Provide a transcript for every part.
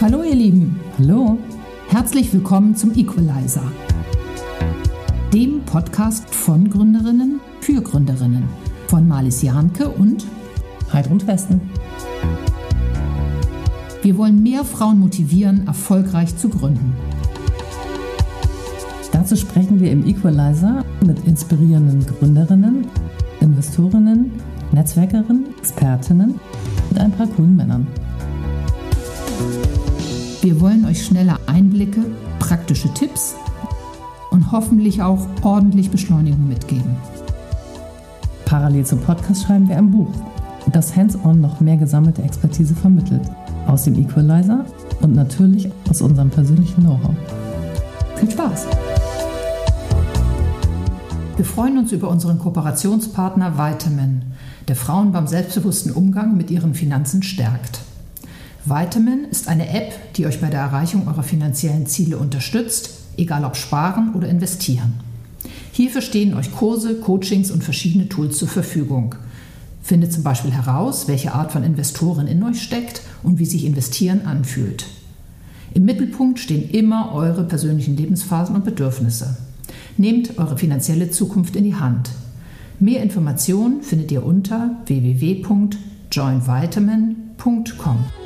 Hallo ihr Lieben. Hallo. Herzlich willkommen zum Equalizer. Dem Podcast von Gründerinnen für Gründerinnen. Von Marlies Jahnke und Heidrun Westen. Wir wollen mehr Frauen motivieren, erfolgreich zu gründen. Dazu sprechen wir im Equalizer mit inspirierenden Gründerinnen, Investorinnen, Netzwerkerinnen, Expertinnen und ein paar coolen Männern. Wir wollen euch schnelle Einblicke, praktische Tipps und hoffentlich auch ordentlich Beschleunigung mitgeben. Parallel zum Podcast schreiben wir ein Buch, das hands-on noch mehr gesammelte Expertise vermittelt. Aus dem Equalizer und natürlich aus unserem persönlichen Know-how. Viel Spaß! Wir freuen uns über unseren Kooperationspartner Vitamin, der Frauen beim selbstbewussten Umgang mit ihren Finanzen stärkt. Vitamin ist eine App, die euch bei der Erreichung eurer finanziellen Ziele unterstützt, egal ob sparen oder investieren. Hierfür stehen euch Kurse, Coachings und verschiedene Tools zur Verfügung. Findet zum Beispiel heraus, welche Art von Investoren in euch steckt und wie sich Investieren anfühlt. Im Mittelpunkt stehen immer eure persönlichen Lebensphasen und Bedürfnisse. Nehmt eure finanzielle Zukunft in die Hand. Mehr Informationen findet ihr unter www.joinvitamin.com.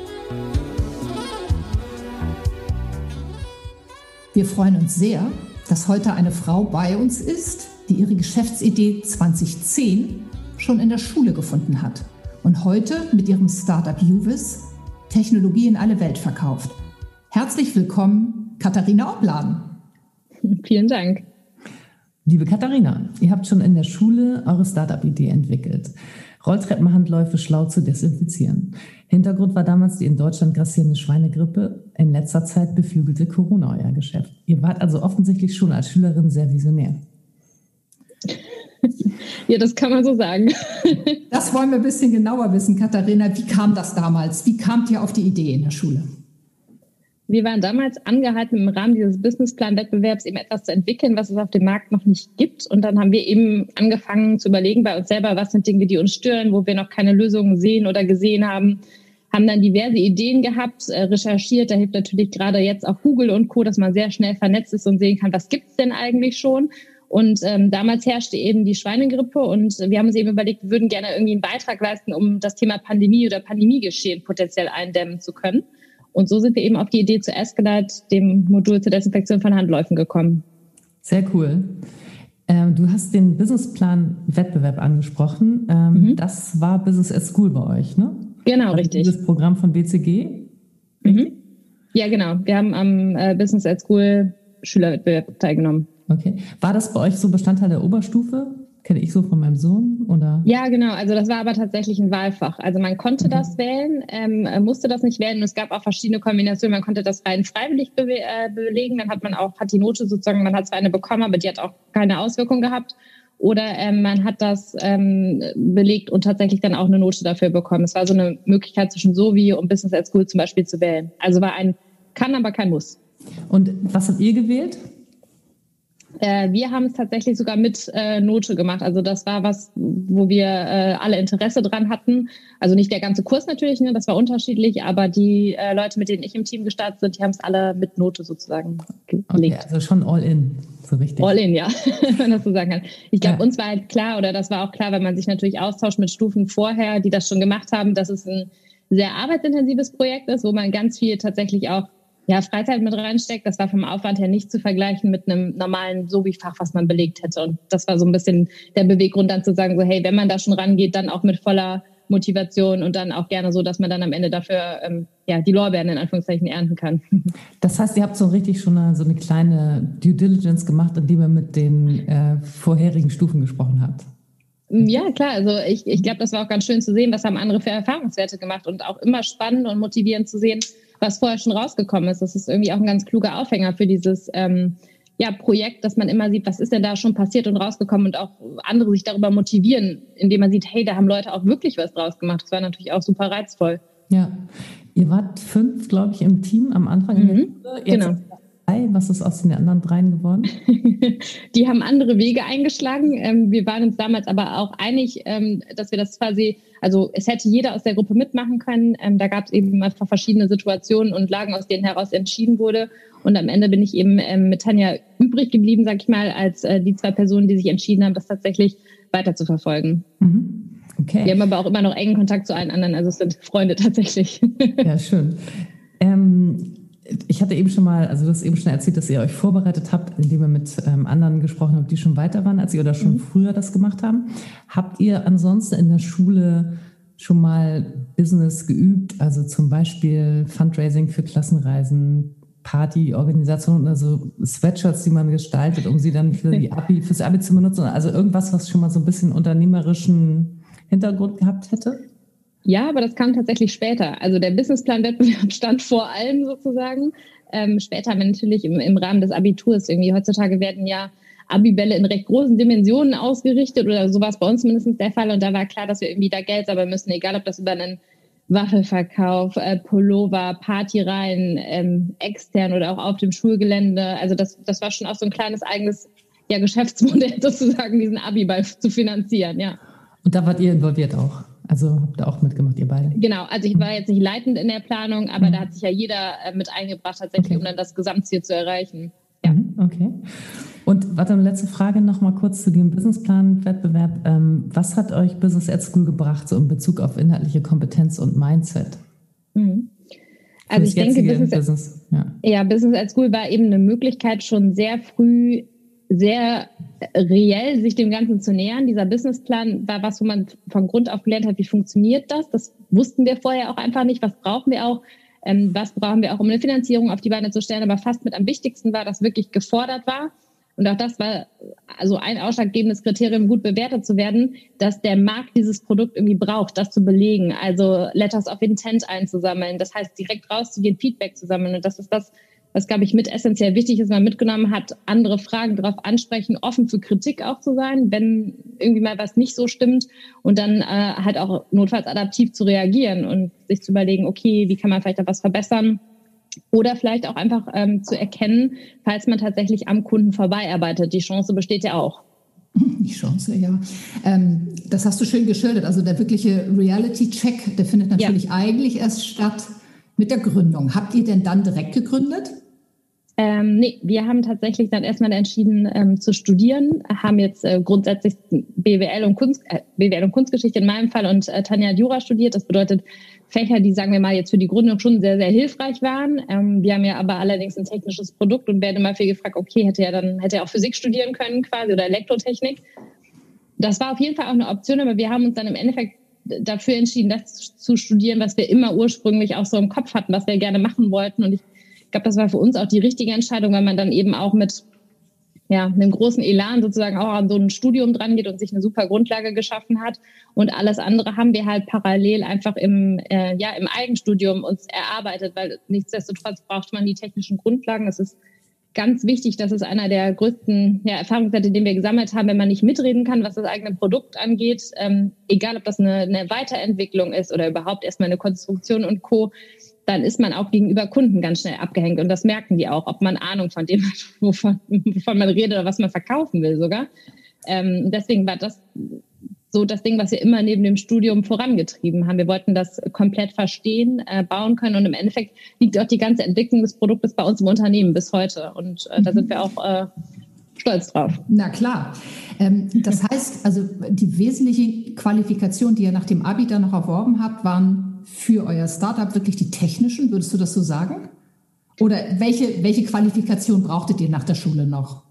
Wir freuen uns sehr, dass heute eine Frau bei uns ist, die ihre Geschäftsidee 2010 schon in der Schule gefunden hat und heute mit ihrem Startup Juvis Technologie in alle Welt verkauft. Herzlich willkommen, Katharina Obladen. Vielen Dank. Liebe Katharina, ihr habt schon in der Schule eure Startup-Idee entwickelt. Rolltreppenhandläufe schlau zu desinfizieren. Hintergrund war damals die in Deutschland grassierende Schweinegrippe. In letzter Zeit beflügelte Corona euer Geschäft. Ihr wart also offensichtlich schon als Schülerin sehr visionär. Ja, das kann man so sagen. Das wollen wir ein bisschen genauer wissen, Katharina. Wie kam das damals? Wie kamt ihr auf die Idee in der Schule? Wir waren damals angehalten, im Rahmen dieses Businessplan-Wettbewerbs eben etwas zu entwickeln, was es auf dem Markt noch nicht gibt. Und dann haben wir eben angefangen zu überlegen bei uns selber, was sind Dinge, die uns stören, wo wir noch keine Lösungen sehen oder gesehen haben. Haben dann diverse Ideen gehabt, äh, recherchiert. Da hilft natürlich gerade jetzt auch Google und Co., dass man sehr schnell vernetzt ist und sehen kann, was gibt's denn eigentlich schon. Und ähm, damals herrschte eben die Schweinegrippe und wir haben uns eben überlegt, wir würden gerne irgendwie einen Beitrag leisten, um das Thema Pandemie oder Pandemiegeschehen potenziell eindämmen zu können. Und so sind wir eben auf die Idee zu Escalate, dem Modul zur Desinfektion von Handläufen gekommen. Sehr cool. Ähm, du hast den Businessplan-Wettbewerb angesprochen. Ähm, mhm. Das war Business at School bei euch, ne? Genau, also richtig. Das Programm von BCG? Mhm. Ja, genau. Wir haben am äh, Business at School Schülerwettbewerb teilgenommen. Okay. War das bei euch so Bestandteil der Oberstufe? Kenne ich so von meinem Sohn oder? Ja, genau. Also das war aber tatsächlich ein Wahlfach. Also man konnte mhm. das wählen, ähm, musste das nicht wählen. Und es gab auch verschiedene Kombinationen. Man konnte das rein freiwillig be äh, belegen. Dann hat man auch, hat die Note sozusagen, man hat zwar eine bekommen, aber die hat auch keine Auswirkung gehabt. Oder ähm, man hat das ähm, belegt und tatsächlich dann auch eine Note dafür bekommen. Es war so eine Möglichkeit zwischen Sovi und Business at School zum Beispiel zu wählen. Also war ein kann, aber kein Muss. Und was habt ihr gewählt? Äh, wir haben es tatsächlich sogar mit äh, Note gemacht. Also das war was, wo wir äh, alle Interesse dran hatten. Also nicht der ganze Kurs natürlich, ne, das war unterschiedlich, aber die äh, Leute, mit denen ich im Team gestartet sind, die haben es alle mit Note sozusagen gelegt. Okay, also schon all in, so richtig. All in, ja, wenn man das so sagen kann. Ich glaube, ja. uns war halt klar, oder das war auch klar, wenn man sich natürlich austauscht mit Stufen vorher, die das schon gemacht haben, dass es ein sehr arbeitsintensives Projekt ist, wo man ganz viel tatsächlich auch ja, Freizeit mit reinsteckt, das war vom Aufwand her nicht zu vergleichen mit einem normalen Sobi-Fach, was man belegt hätte. Und das war so ein bisschen der Beweggrund, dann zu sagen, so, hey, wenn man da schon rangeht, dann auch mit voller Motivation und dann auch gerne so, dass man dann am Ende dafür ähm, ja, die Lorbeeren in Anführungszeichen ernten kann. Das heißt, ihr habt so richtig schon eine, so eine kleine Due Diligence gemacht, indem ihr mit den äh, vorherigen Stufen gesprochen habt. Ja, klar. Also ich, ich glaube, das war auch ganz schön zu sehen, was haben andere für Erfahrungswerte gemacht und auch immer spannend und motivierend zu sehen, was vorher schon rausgekommen ist. Das ist irgendwie auch ein ganz kluger Aufhänger für dieses ähm, ja, Projekt, dass man immer sieht, was ist denn da schon passiert und rausgekommen und auch andere sich darüber motivieren, indem man sieht, hey, da haben Leute auch wirklich was draus gemacht. Das war natürlich auch super reizvoll. Ja, ihr wart fünf, glaube ich, im Team am Anfang. Mhm, Jetzt, genau. Was ist aus den anderen dreien geworden? die haben andere Wege eingeschlagen. Ähm, wir waren uns damals aber auch einig, ähm, dass wir das quasi, also es hätte jeder aus der Gruppe mitmachen können. Ähm, da gab es eben einfach verschiedene Situationen und Lagen, aus denen heraus entschieden wurde. Und am Ende bin ich eben mit Tanja übrig geblieben, sag ich mal, als äh, die zwei Personen, die sich entschieden haben, das tatsächlich weiter zu verfolgen. Mhm. Okay. Wir haben aber auch immer noch engen Kontakt zu allen anderen, also es sind Freunde tatsächlich. Ja, schön. Ich hatte eben schon mal, also du hast eben schon erzählt, dass ihr euch vorbereitet habt, indem ihr mit ähm, anderen gesprochen habt, die schon weiter waren als ihr oder schon mhm. früher das gemacht haben. Habt ihr ansonsten in der Schule schon mal Business geübt, also zum Beispiel Fundraising für Klassenreisen, Partyorganisationen, also Sweatshirts, die man gestaltet, um sie dann für die Abi, fürs Abi zu benutzen, also irgendwas, was schon mal so ein bisschen unternehmerischen Hintergrund gehabt hätte? Ja, aber das kam tatsächlich später. Also der Businessplan-Wettbewerb stand vor allem sozusagen. Ähm, später haben wir natürlich im, im Rahmen des Abiturs irgendwie, heutzutage werden ja Abibälle in recht großen Dimensionen ausgerichtet oder sowas bei uns mindestens der Fall. Und da war klar, dass wir irgendwie da Geld sammeln müssen, egal ob das über einen Waffelverkauf, äh, Pullover, Partyreihen, ähm, extern oder auch auf dem Schulgelände. Also das, das war schon auch so ein kleines eigenes ja, Geschäftsmodell sozusagen, diesen Abiball zu finanzieren, ja. Und da wart ihr involviert auch? Also habt ihr auch mitgemacht, ihr beide? Genau, also ich war jetzt nicht leitend in der Planung, aber mhm. da hat sich ja jeder äh, mit eingebracht, tatsächlich, okay. um dann das Gesamtziel zu erreichen. Ja. Mhm, okay. Und warte, letzte Frage noch mal kurz zu dem Businessplan-Wettbewerb. Ähm, was hat euch Business at School gebracht, so in Bezug auf inhaltliche Kompetenz und Mindset? Mhm. Also ich denke, Business, Business, ja. ja, Business at School war eben eine Möglichkeit, schon sehr früh sehr reell sich dem Ganzen zu nähern. Dieser Businessplan war was, wo man von Grund auf gelernt hat, wie funktioniert das. Das wussten wir vorher auch einfach nicht. Was brauchen wir auch? Ähm, was brauchen wir auch, um eine Finanzierung auf die Beine zu stellen? Aber fast mit am wichtigsten war, dass wirklich gefordert war. Und auch das war also ein ausschlaggebendes Kriterium, gut bewertet zu werden, dass der Markt dieses Produkt irgendwie braucht, das zu belegen. Also Letters of Intent einzusammeln. Das heißt, direkt rauszugehen, Feedback zu sammeln. Und das ist das, was, glaube ich, mit essentiell wichtig ist, man mitgenommen hat, andere Fragen darauf ansprechen, offen für Kritik auch zu sein, wenn irgendwie mal was nicht so stimmt und dann äh, halt auch notfalls adaptiv zu reagieren und sich zu überlegen, okay, wie kann man vielleicht da was verbessern? Oder vielleicht auch einfach ähm, zu erkennen, falls man tatsächlich am Kunden vorbeiarbeitet. Die Chance besteht ja auch. Die Chance, ja. Ähm, das hast du schön geschildert. Also der wirkliche Reality-Check, der findet natürlich ja. eigentlich erst statt mit der Gründung. Habt ihr denn dann direkt gegründet? Ähm, nee, wir haben tatsächlich dann erstmal entschieden ähm, zu studieren, haben jetzt äh, grundsätzlich BWL und, Kunst, äh, BWL und Kunstgeschichte in meinem Fall und äh, Tanja hat Jura studiert. Das bedeutet Fächer, die, sagen wir mal, jetzt für die Gründung schon sehr, sehr hilfreich waren. Ähm, wir haben ja aber allerdings ein technisches Produkt und werden immer viel gefragt, okay, hätte ja dann, hätte er auch Physik studieren können quasi oder Elektrotechnik. Das war auf jeden Fall auch eine Option, aber wir haben uns dann im Endeffekt dafür entschieden, das zu studieren, was wir immer ursprünglich auch so im Kopf hatten, was wir gerne machen wollten. Und ich glaube, das war für uns auch die richtige Entscheidung, weil man dann eben auch mit ja, einem großen Elan sozusagen auch an so ein Studium dran geht und sich eine super Grundlage geschaffen hat. Und alles andere haben wir halt parallel einfach im, äh, ja, im Eigenstudium uns erarbeitet, weil nichtsdestotrotz braucht man die technischen Grundlagen. Das ist ganz wichtig. Das ist einer der größten ja, Erfahrungswerte, den wir gesammelt haben, wenn man nicht mitreden kann, was das eigene Produkt angeht. Ähm, egal, ob das eine, eine Weiterentwicklung ist oder überhaupt erstmal eine Konstruktion und Co dann ist man auch gegenüber Kunden ganz schnell abgehängt. Und das merken die auch, ob man Ahnung von dem hat, wovon, wovon man redet oder was man verkaufen will sogar. Ähm, deswegen war das so das Ding, was wir immer neben dem Studium vorangetrieben haben. Wir wollten das komplett verstehen, äh, bauen können und im Endeffekt liegt auch die ganze Entwicklung des Produktes bei uns im Unternehmen bis heute. Und äh, da sind wir auch äh, stolz drauf. Na klar. Ähm, das heißt, also die wesentliche Qualifikation, die ihr nach dem Abi dann noch erworben habt, waren für euer Startup wirklich die technischen, würdest du das so sagen? Oder welche, welche Qualifikation brauchtet ihr nach der Schule noch?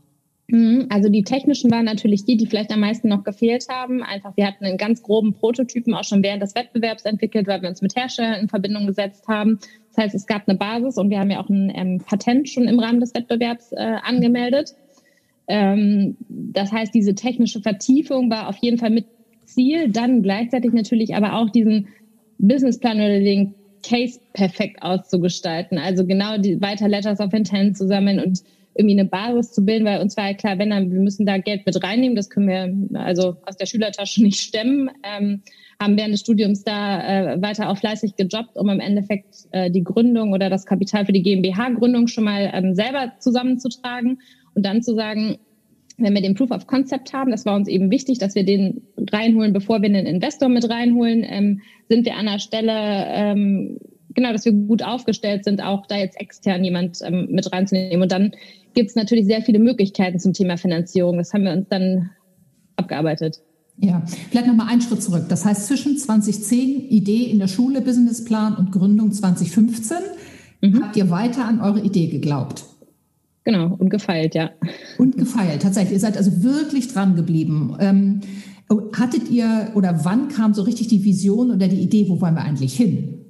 Mhm, also die technischen waren natürlich die, die vielleicht am meisten noch gefehlt haben. Einfach, wir hatten einen ganz groben Prototypen auch schon während des Wettbewerbs entwickelt, weil wir uns mit Herstellern in Verbindung gesetzt haben. Das heißt, es gab eine Basis und wir haben ja auch ein ähm, Patent schon im Rahmen des Wettbewerbs äh, angemeldet. Ähm, das heißt, diese technische Vertiefung war auf jeden Fall mit Ziel, dann gleichzeitig natürlich aber auch diesen Businessplan oder den Case perfekt auszugestalten. Also genau die weiter Letters of Intent zusammen und irgendwie eine Basis zu bilden, weil uns war ja klar, wenn dann, wir müssen da Geld mit reinnehmen, das können wir also aus der Schülertasche nicht stemmen. Ähm, haben während des Studiums da äh, weiter auch fleißig gejobbt, um im Endeffekt äh, die Gründung oder das Kapital für die GmbH-Gründung schon mal ähm, selber zusammenzutragen und dann zu sagen, wenn wir den Proof of Concept haben, das war uns eben wichtig, dass wir den reinholen, bevor wir einen Investor mit reinholen, ähm, sind wir an der Stelle, ähm, genau, dass wir gut aufgestellt sind, auch da jetzt extern jemand ähm, mit reinzunehmen. Und dann gibt es natürlich sehr viele Möglichkeiten zum Thema Finanzierung. Das haben wir uns dann abgearbeitet. Ja, vielleicht nochmal einen Schritt zurück. Das heißt, zwischen 2010 Idee in der Schule, Businessplan und Gründung 2015 mhm. habt ihr weiter an eure Idee geglaubt. Genau, und gefeilt, ja. Und gefeilt, tatsächlich. Ihr seid also wirklich dran geblieben. Ähm, hattet ihr oder wann kam so richtig die Vision oder die Idee, wo wollen wir eigentlich hin?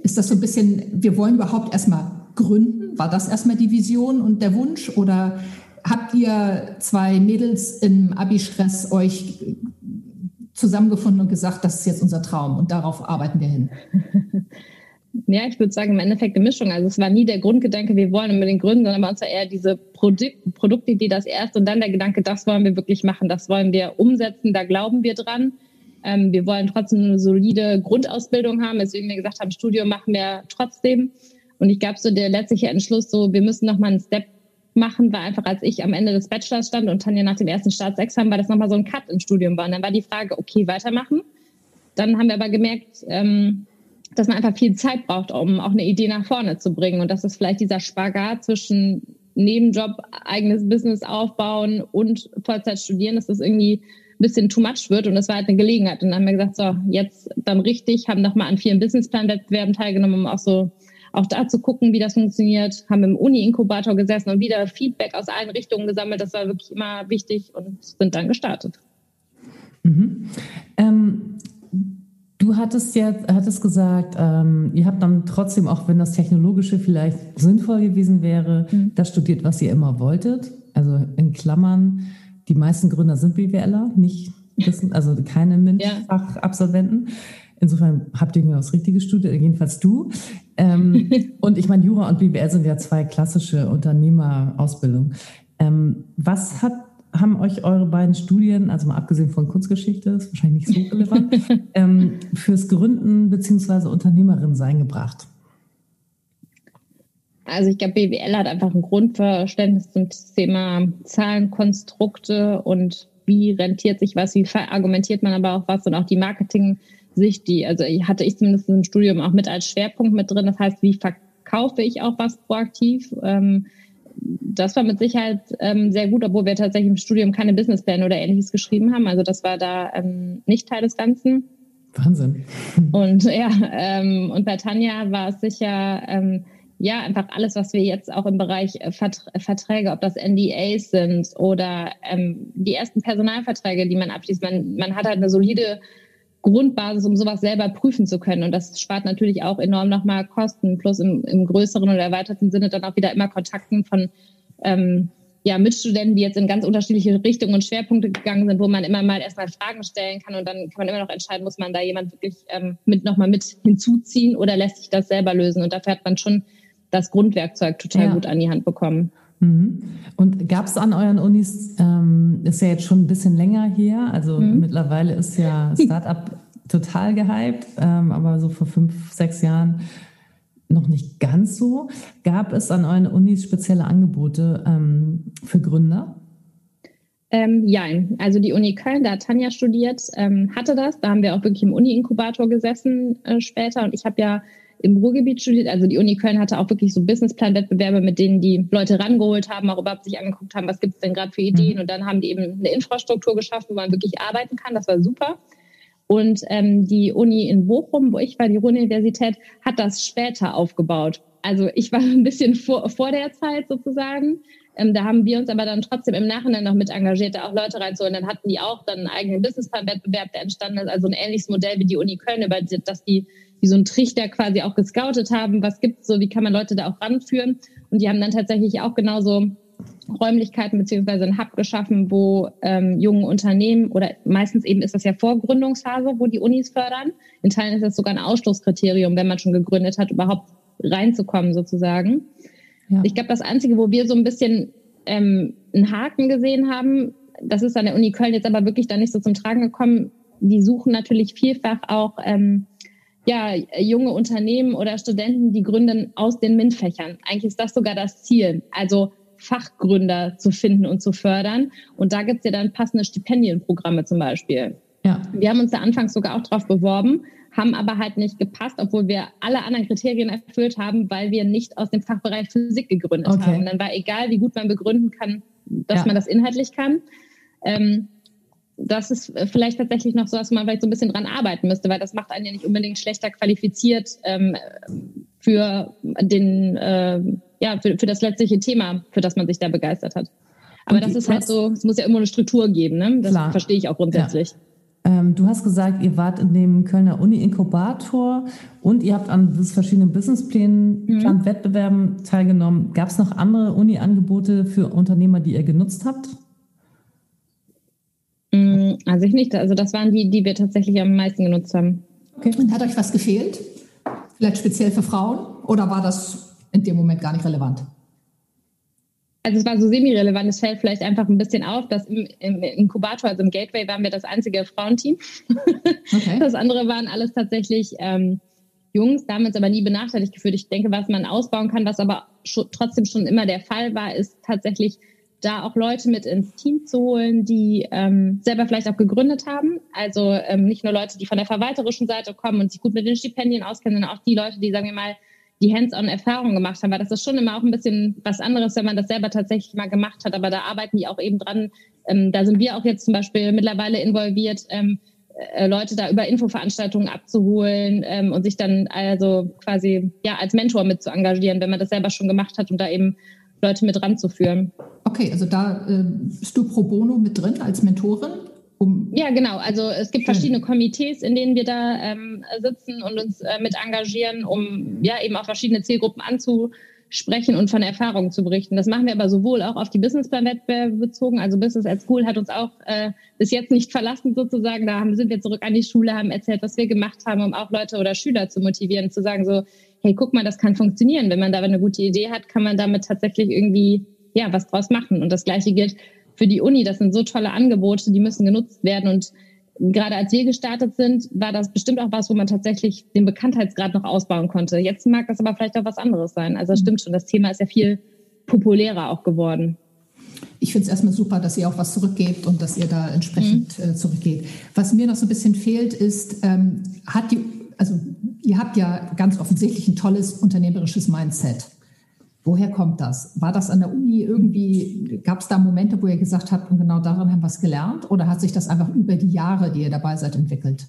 Ist das so ein bisschen, wir wollen überhaupt erstmal gründen? War das erstmal die Vision und der Wunsch? Oder habt ihr zwei Mädels im Abi-Stress euch zusammengefunden und gesagt, das ist jetzt unser Traum und darauf arbeiten wir hin? Ja, ich würde sagen, im Endeffekt eine Mischung. Also es war nie der Grundgedanke, wir wollen unbedingt gründen, sondern bei uns war eher diese Produkt, Produktidee das erste und dann der Gedanke, das wollen wir wirklich machen, das wollen wir umsetzen, da glauben wir dran. Ähm, wir wollen trotzdem eine solide Grundausbildung haben, deswegen wir gesagt haben, Studium machen wir trotzdem. Und ich glaube, so der letztliche Entschluss, so wir müssen nochmal einen Step machen, war einfach, als ich am Ende des Bachelors stand und Tanja nach dem ersten Staatsexamen, weil das nochmal so ein Cut im Studium war. Und dann war die Frage, okay, weitermachen. Dann haben wir aber gemerkt, ähm, dass man einfach viel Zeit braucht, um auch eine Idee nach vorne zu bringen. Und das ist vielleicht dieser Spagat zwischen Nebenjob, eigenes Business aufbauen und Vollzeit studieren, dass das irgendwie ein bisschen too much wird. Und das war halt eine Gelegenheit. Und dann haben wir gesagt, so, jetzt dann richtig, haben nochmal an vielen Businessplan-Wettbewerben teilgenommen, um auch so auch da zu gucken, wie das funktioniert, haben im Uni-Inkubator gesessen und wieder Feedback aus allen Richtungen gesammelt. Das war wirklich immer wichtig und sind dann gestartet. Mhm. Ähm, Du hattest ja hattest gesagt, ähm, ihr habt dann trotzdem, auch wenn das Technologische vielleicht sinnvoll gewesen wäre, mhm. das studiert, was ihr immer wolltet. Also in Klammern, die meisten Gründer sind BWLer, nicht wissen, also keine MINT-Fachabsolventen. Ja. Insofern habt ihr genau das richtige studiert, jedenfalls du. Ähm, und ich meine, Jura und BWL sind ja zwei klassische Unternehmerausbildungen. Ähm, was hat haben euch eure beiden Studien, also mal abgesehen von Kunstgeschichte, ist wahrscheinlich nicht so relevant, ähm, fürs Gründen bzw. Unternehmerin sein gebracht? Also ich glaube, BWL hat einfach ein Grundverständnis zum Thema Zahlenkonstrukte und wie rentiert sich was, wie argumentiert man aber auch was und auch die Marketing-Sicht, die, also hatte ich zumindest im Studium auch mit als Schwerpunkt mit drin. Das heißt, wie verkaufe ich auch was proaktiv? Ähm, das war mit Sicherheit ähm, sehr gut, obwohl wir tatsächlich im Studium keine Businesspläne oder ähnliches geschrieben haben. Also das war da ähm, nicht Teil des Ganzen. Wahnsinn. Und ja, ähm, und bei Tanja war es sicher, ähm, ja, einfach alles, was wir jetzt auch im Bereich äh, Verträge, ob das NDAs sind oder ähm, die ersten Personalverträge, die man abschließt. Man, man hat halt eine solide Grundbasis, um sowas selber prüfen zu können. Und das spart natürlich auch enorm nochmal Kosten, plus im, im größeren oder erweiterten Sinne dann auch wieder immer Kontakten von ähm, ja, Mitstudenten, die jetzt in ganz unterschiedliche Richtungen und Schwerpunkte gegangen sind, wo man immer mal erstmal Fragen stellen kann und dann kann man immer noch entscheiden, muss man da jemand wirklich ähm, mit nochmal mit hinzuziehen oder lässt sich das selber lösen. Und dafür hat man schon das Grundwerkzeug total ja. gut an die Hand bekommen. Mhm. Und gab es an euren Unis, ähm, ist ja jetzt schon ein bisschen länger her, also mhm. mittlerweile ist ja Startup total gehypt, ähm, aber so vor fünf, sechs Jahren noch nicht ganz so. Gab es an euren Unis spezielle Angebote ähm, für Gründer? Ähm, ja, also die Uni Köln, da hat Tanja studiert, ähm, hatte das. Da haben wir auch wirklich im Uni-Inkubator gesessen äh, später. Und ich habe ja im Ruhrgebiet studiert. Also die Uni Köln hatte auch wirklich so Businessplan-Wettbewerbe, mit denen die Leute rangeholt haben, auch überhaupt sich angeguckt haben, was gibt es denn gerade für Ideen. Mhm. Und dann haben die eben eine Infrastruktur geschaffen, wo man wirklich arbeiten kann. Das war super. Und ähm, die Uni in Bochum, wo ich war, die Ruhr-Universität, hat das später aufgebaut. Also ich war ein bisschen vor, vor der Zeit sozusagen. Ähm, da haben wir uns aber dann trotzdem im Nachhinein noch mit engagiert, da auch Leute reinzuholen. Dann hatten die auch dann einen eigenen Businessplan-Wettbewerb, der entstanden ist, also ein ähnliches Modell wie die Uni Köln, über das die wie so ein Trichter quasi auch gescoutet haben, was gibt's so, wie kann man Leute da auch ranführen. Und die haben dann tatsächlich auch genauso Räumlichkeiten beziehungsweise ein Hub geschaffen, wo ähm, junge Unternehmen oder meistens eben ist das ja Vorgründungsphase, wo die Unis fördern. In Teilen ist das sogar ein Ausschlusskriterium, wenn man schon gegründet hat, überhaupt reinzukommen sozusagen. Ja. Ich glaube, das Einzige, wo wir so ein bisschen ähm, einen Haken gesehen haben, das ist an der Uni Köln jetzt aber wirklich da nicht so zum Tragen gekommen. Die suchen natürlich vielfach auch ähm, ja, junge Unternehmen oder Studenten, die gründen aus den MINT-Fächern. Eigentlich ist das sogar das Ziel. Also Fachgründer zu finden und zu fördern. Und da gibt's ja dann passende Stipendienprogramme zum Beispiel. Ja. Wir haben uns da anfangs sogar auch drauf beworben, haben aber halt nicht gepasst, obwohl wir alle anderen Kriterien erfüllt haben, weil wir nicht aus dem Fachbereich Physik gegründet okay. haben. Dann war egal, wie gut man begründen kann, dass ja. man das inhaltlich kann. Ähm, das ist vielleicht tatsächlich noch so, dass man vielleicht so ein bisschen dran arbeiten müsste, weil das macht einen ja nicht unbedingt schlechter qualifiziert ähm, für den, äh, ja, für, für das letztliche Thema, für das man sich da begeistert hat. Aber das ist halt so, es muss ja immer eine Struktur geben, ne? Das Klar. verstehe ich auch grundsätzlich. Ja. Ähm, du hast gesagt, ihr wart in dem Kölner Uni-Inkubator und ihr habt an verschiedenen Businessplänen, mhm. Wettbewerben teilgenommen. Gab es noch andere Uni-Angebote für Unternehmer, die ihr genutzt habt? Mm, also ich nicht. Also das waren die, die wir tatsächlich am meisten genutzt haben. Okay. Und hat euch was gefehlt? Vielleicht speziell für Frauen? Oder war das in dem Moment gar nicht relevant? Also es war so semi-relevant. Es fällt vielleicht einfach ein bisschen auf, dass im, im Inkubator, also im Gateway, waren wir das einzige Frauenteam. Okay. Das andere waren alles tatsächlich ähm, Jungs, damals aber nie benachteiligt gefühlt. Ich denke, was man ausbauen kann, was aber schon, trotzdem schon immer der Fall war, ist tatsächlich da auch Leute mit ins Team zu holen, die ähm, selber vielleicht auch gegründet haben. Also ähm, nicht nur Leute, die von der verwalterischen Seite kommen und sich gut mit den Stipendien auskennen, sondern auch die Leute, die, sagen wir mal, die Hands-on-Erfahrungen gemacht haben, weil das ist schon immer auch ein bisschen was anderes, wenn man das selber tatsächlich mal gemacht hat. Aber da arbeiten die auch eben dran. Ähm, da sind wir auch jetzt zum Beispiel mittlerweile involviert, ähm, äh, Leute da über Infoveranstaltungen abzuholen ähm, und sich dann also quasi ja als Mentor mit zu engagieren, wenn man das selber schon gemacht hat und da eben Leute mit ranzuführen. Okay, also da äh, bist du pro bono mit drin als Mentorin? Um ja, genau. Also es gibt Schön. verschiedene Komitees, in denen wir da ähm, sitzen und uns äh, mit engagieren, um ja eben auch verschiedene Zielgruppen anzusprechen und von Erfahrungen zu berichten. Das machen wir aber sowohl auch auf die Businessplan-Wettbewerbe bezogen. Also Business at School hat uns auch äh, bis jetzt nicht verlassen sozusagen. Da haben, sind wir zurück an die Schule, haben erzählt, was wir gemacht haben, um auch Leute oder Schüler zu motivieren, zu sagen so, hey, guck mal, das kann funktionieren. Wenn man da eine gute Idee hat, kann man damit tatsächlich irgendwie ja was draus machen. Und das Gleiche gilt für die Uni. Das sind so tolle Angebote, die müssen genutzt werden. Und gerade als wir gestartet sind, war das bestimmt auch was, wo man tatsächlich den Bekanntheitsgrad noch ausbauen konnte. Jetzt mag das aber vielleicht auch was anderes sein. Also das stimmt schon, das Thema ist ja viel populärer auch geworden. Ich finde es erstmal super, dass ihr auch was zurückgebt und dass ihr da entsprechend mhm. äh, zurückgeht. Was mir noch so ein bisschen fehlt, ist, ähm, hat die, also ihr habt ja ganz offensichtlich ein tolles unternehmerisches Mindset. Woher kommt das? War das an der Uni irgendwie, gab es da Momente, wo ihr gesagt habt, und genau daran haben wir es gelernt? Oder hat sich das einfach über die Jahre, die ihr dabei seid, entwickelt?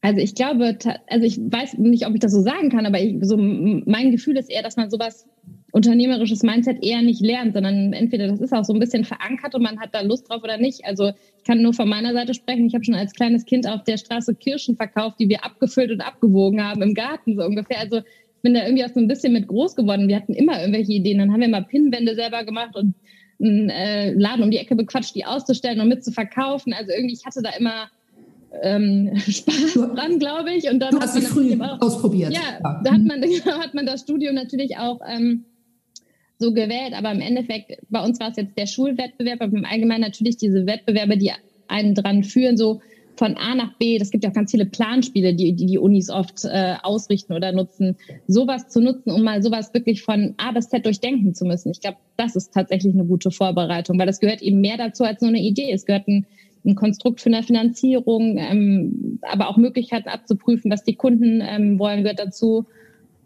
Also ich glaube, also ich weiß nicht, ob ich das so sagen kann, aber ich, so mein Gefühl ist eher, dass man sowas unternehmerisches Mindset eher nicht lernt, sondern entweder das ist auch so ein bisschen verankert und man hat da Lust drauf oder nicht. Also ich kann nur von meiner Seite sprechen. Ich habe schon als kleines Kind auf der Straße Kirschen verkauft, die wir abgefüllt und abgewogen haben im Garten so ungefähr. Also bin da irgendwie auch so ein bisschen mit groß geworden. Wir hatten immer irgendwelche Ideen. Dann haben wir mal Pinnwände selber gemacht und einen äh, Laden um die Ecke bequatscht, die auszustellen und mit zu verkaufen. Also irgendwie, ich hatte da immer ähm, Spaß dran, glaube ich. Und dann du hast man früh auch, ausprobiert. Ja, ja, da hat man, hat man das Studium natürlich auch ähm, so gewählt, aber im Endeffekt, bei uns war es jetzt der Schulwettbewerb, aber im Allgemeinen natürlich diese Wettbewerbe, die einen dran führen, so von A nach B. Das gibt ja auch ganz viele Planspiele, die die, die Unis oft äh, ausrichten oder nutzen. Sowas zu nutzen, um mal sowas wirklich von A bis Z durchdenken zu müssen. Ich glaube, das ist tatsächlich eine gute Vorbereitung, weil das gehört eben mehr dazu als nur eine Idee. Es gehört ein, ein Konstrukt für eine Finanzierung, ähm, aber auch Möglichkeiten abzuprüfen, was die Kunden ähm, wollen, gehört dazu.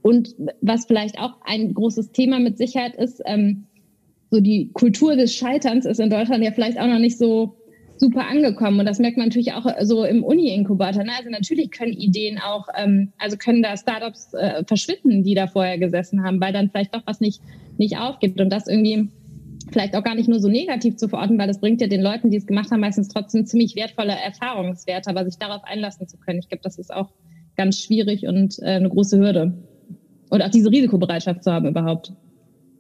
Und was vielleicht auch ein großes Thema mit Sicherheit ist, ähm, so die Kultur des Scheiterns ist in Deutschland ja vielleicht auch noch nicht so super angekommen. Und das merkt man natürlich auch so im Uni-Inkubator. Ne? Also natürlich können Ideen auch, ähm, also können da Startups äh, verschwinden, die da vorher gesessen haben, weil dann vielleicht doch was nicht, nicht aufgeht. Und das irgendwie vielleicht auch gar nicht nur so negativ zu verorten, weil das bringt ja den Leuten, die es gemacht haben, meistens trotzdem ziemlich wertvolle Erfahrungswerte, aber sich darauf einlassen zu können. Ich glaube, das ist auch ganz schwierig und äh, eine große Hürde. Und auch diese Risikobereitschaft zu haben überhaupt.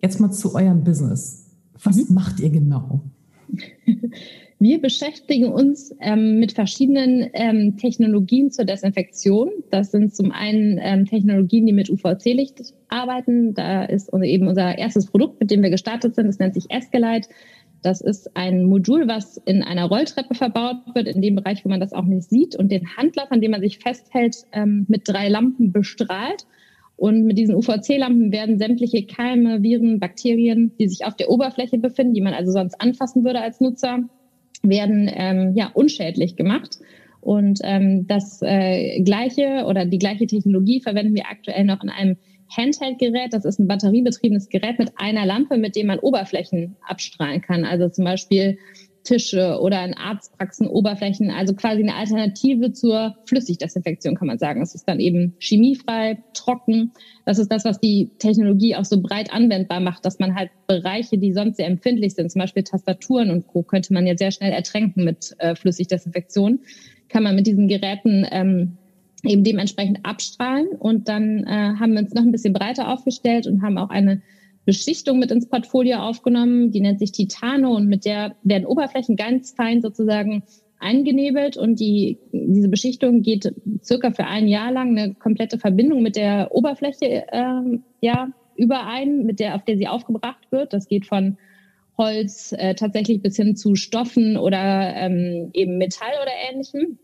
Jetzt mal zu eurem Business. Was mhm. macht ihr genau? Wir beschäftigen uns ähm, mit verschiedenen ähm, Technologien zur Desinfektion. Das sind zum einen ähm, Technologien, die mit UVC-Licht arbeiten. Da ist eben unser erstes Produkt, mit dem wir gestartet sind. Das nennt sich Escalite. Das ist ein Modul, was in einer Rolltreppe verbaut wird, in dem Bereich, wo man das auch nicht sieht und den Handlauf, an dem man sich festhält, ähm, mit drei Lampen bestrahlt. Und mit diesen UVC-Lampen werden sämtliche Keime, Viren, Bakterien, die sich auf der Oberfläche befinden, die man also sonst anfassen würde als Nutzer, werden ähm, ja unschädlich gemacht. Und ähm, das äh, gleiche oder die gleiche Technologie verwenden wir aktuell noch in einem Handheld-Gerät. Das ist ein batteriebetriebenes Gerät mit einer Lampe, mit dem man Oberflächen abstrahlen kann. Also zum Beispiel Tische oder in Arztpraxen Oberflächen, also quasi eine Alternative zur Flüssigdesinfektion, kann man sagen. Es ist dann eben chemiefrei, trocken. Das ist das, was die Technologie auch so breit anwendbar macht, dass man halt Bereiche, die sonst sehr empfindlich sind, zum Beispiel Tastaturen und Co., könnte man ja sehr schnell ertränken mit äh, Flüssigdesinfektion, kann man mit diesen Geräten ähm, eben dementsprechend abstrahlen. Und dann äh, haben wir uns noch ein bisschen breiter aufgestellt und haben auch eine Beschichtung mit ins Portfolio aufgenommen, die nennt sich Titano und mit der werden Oberflächen ganz fein sozusagen eingenebelt und die, diese Beschichtung geht circa für ein Jahr lang eine komplette Verbindung mit der Oberfläche äh, ja, überein, mit der, auf der sie aufgebracht wird. Das geht von Holz äh, tatsächlich bis hin zu Stoffen oder ähm, eben Metall oder ähnlichem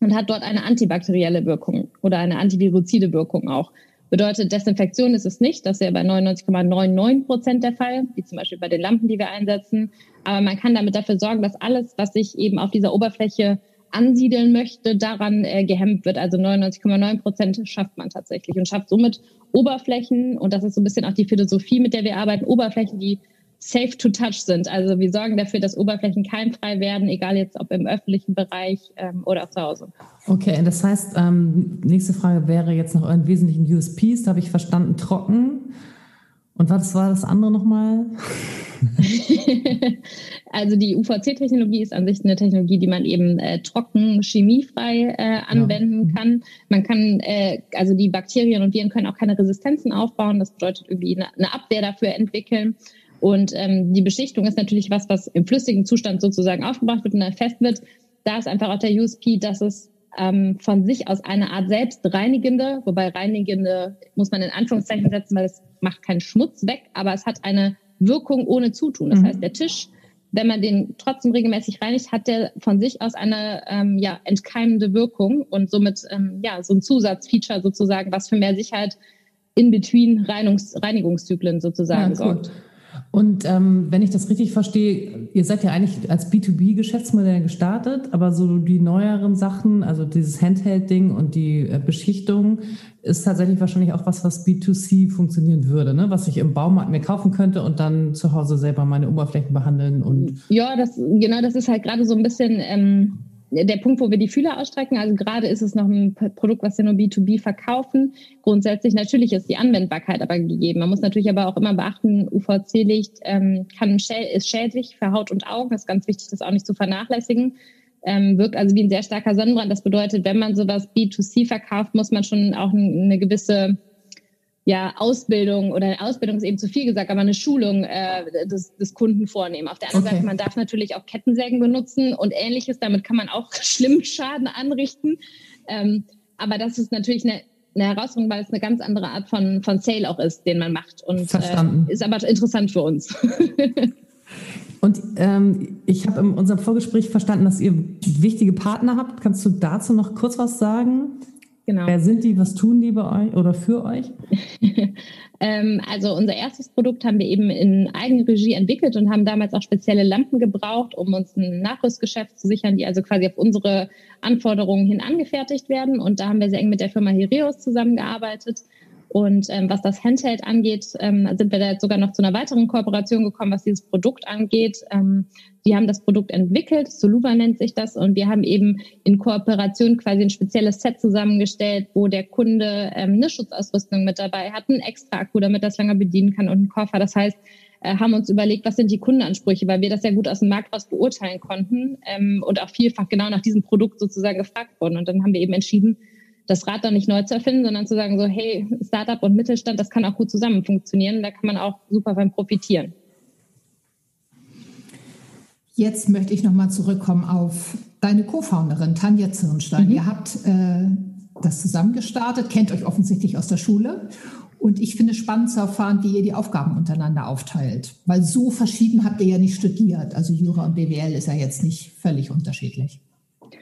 und hat dort eine antibakterielle Wirkung oder eine antiviruzide Wirkung auch. Bedeutet, Desinfektion ist es nicht. Das ist ja bei 99,99 Prozent der Fall, wie zum Beispiel bei den Lampen, die wir einsetzen. Aber man kann damit dafür sorgen, dass alles, was sich eben auf dieser Oberfläche ansiedeln möchte, daran äh, gehemmt wird. Also 99,9 Prozent schafft man tatsächlich und schafft somit Oberflächen. Und das ist so ein bisschen auch die Philosophie, mit der wir arbeiten. Oberflächen, die safe to touch sind. Also wir sorgen dafür, dass Oberflächen keimfrei werden, egal jetzt ob im öffentlichen Bereich ähm, oder zu Hause. Okay, das heißt, ähm, nächste Frage wäre jetzt noch euren wesentlichen USPs. Da habe ich verstanden, trocken. Und was war das andere nochmal? also die UVC-Technologie ist an sich eine Technologie, die man eben äh, trocken, chemiefrei äh, anwenden ja. kann. Man kann, äh, also die Bakterien und Viren können auch keine Resistenzen aufbauen. Das bedeutet irgendwie eine, eine Abwehr dafür entwickeln. Und ähm, die Beschichtung ist natürlich was, was im flüssigen Zustand sozusagen aufgebracht wird und dann fest wird. Da ist einfach auch der USP, dass es ähm, von sich aus eine Art selbstreinigende, wobei reinigende muss man in Anführungszeichen setzen, weil es macht keinen Schmutz weg, aber es hat eine Wirkung ohne Zutun. Das mhm. heißt, der Tisch, wenn man den trotzdem regelmäßig reinigt, hat der von sich aus eine ähm, ja, entkeimende Wirkung und somit ähm, ja so ein Zusatzfeature sozusagen, was für mehr Sicherheit in between Reinigungs Reinigungszyklen sozusagen ja, sorgt. Und ähm, wenn ich das richtig verstehe, ihr seid ja eigentlich als B2B-Geschäftsmodell gestartet, aber so die neueren Sachen, also dieses Handheld-Ding und die äh, Beschichtung, ist tatsächlich wahrscheinlich auch was, was B2C funktionieren würde, ne? was ich im Baumarkt mir kaufen könnte und dann zu Hause selber meine Oberflächen behandeln und. Ja, das, genau, das ist halt gerade so ein bisschen. Ähm der Punkt, wo wir die Fühler ausstrecken, also gerade ist es noch ein Produkt, was wir nur B2B verkaufen. Grundsätzlich natürlich ist die Anwendbarkeit aber gegeben. Man muss natürlich aber auch immer beachten, UVC-Licht ähm, kann, ist schädlich für Haut und Augen. Das ist ganz wichtig, das auch nicht zu vernachlässigen. Ähm, wirkt also wie ein sehr starker Sonnenbrand. Das bedeutet, wenn man sowas B2C verkauft, muss man schon auch eine gewisse ja, Ausbildung oder Ausbildung ist eben zu viel gesagt, aber eine Schulung äh, des, des Kunden vornehmen. Auf der anderen okay. Seite, man darf natürlich auch Kettensägen benutzen und ähnliches. Damit kann man auch schlimmen Schaden anrichten. Ähm, aber das ist natürlich eine, eine Herausforderung, weil es eine ganz andere Art von, von Sale auch ist, den man macht. Und äh, ist aber interessant für uns. Und ähm, ich habe in unserem Vorgespräch verstanden, dass ihr wichtige Partner habt. Kannst du dazu noch kurz was sagen? Genau. Wer sind die? Was tun die bei euch oder für euch? ähm, also unser erstes Produkt haben wir eben in Eigenregie entwickelt und haben damals auch spezielle Lampen gebraucht, um uns ein Nachrüstgeschäft zu sichern, die also quasi auf unsere Anforderungen hin angefertigt werden. Und da haben wir sehr eng mit der Firma Herios zusammengearbeitet. Und ähm, was das Handheld angeht, ähm, sind wir da jetzt sogar noch zu einer weiteren Kooperation gekommen, was dieses Produkt angeht. Ähm, die haben das Produkt entwickelt, Soluva nennt sich das, und wir haben eben in Kooperation quasi ein spezielles Set zusammengestellt, wo der Kunde ähm, eine Schutzausrüstung mit dabei hat, einen extra Akku, damit das länger bedienen kann und einen Koffer. Das heißt, äh, haben uns überlegt, was sind die Kundenansprüche, weil wir das ja gut aus dem Markt raus beurteilen konnten ähm, und auch vielfach genau nach diesem Produkt sozusagen gefragt wurden. Und dann haben wir eben entschieden, das Rad dann nicht neu zu erfinden, sondern zu sagen so, hey, Startup und Mittelstand, das kann auch gut zusammen funktionieren. Da kann man auch super beim profitieren. Jetzt möchte ich nochmal zurückkommen auf deine Co-Founderin Tanja Zirnstein. Mhm. Ihr habt äh, das zusammen gestartet, kennt euch offensichtlich aus der Schule. Und ich finde es spannend zu erfahren, wie ihr die Aufgaben untereinander aufteilt. Weil so verschieden habt ihr ja nicht studiert. Also Jura und BWL ist ja jetzt nicht völlig unterschiedlich.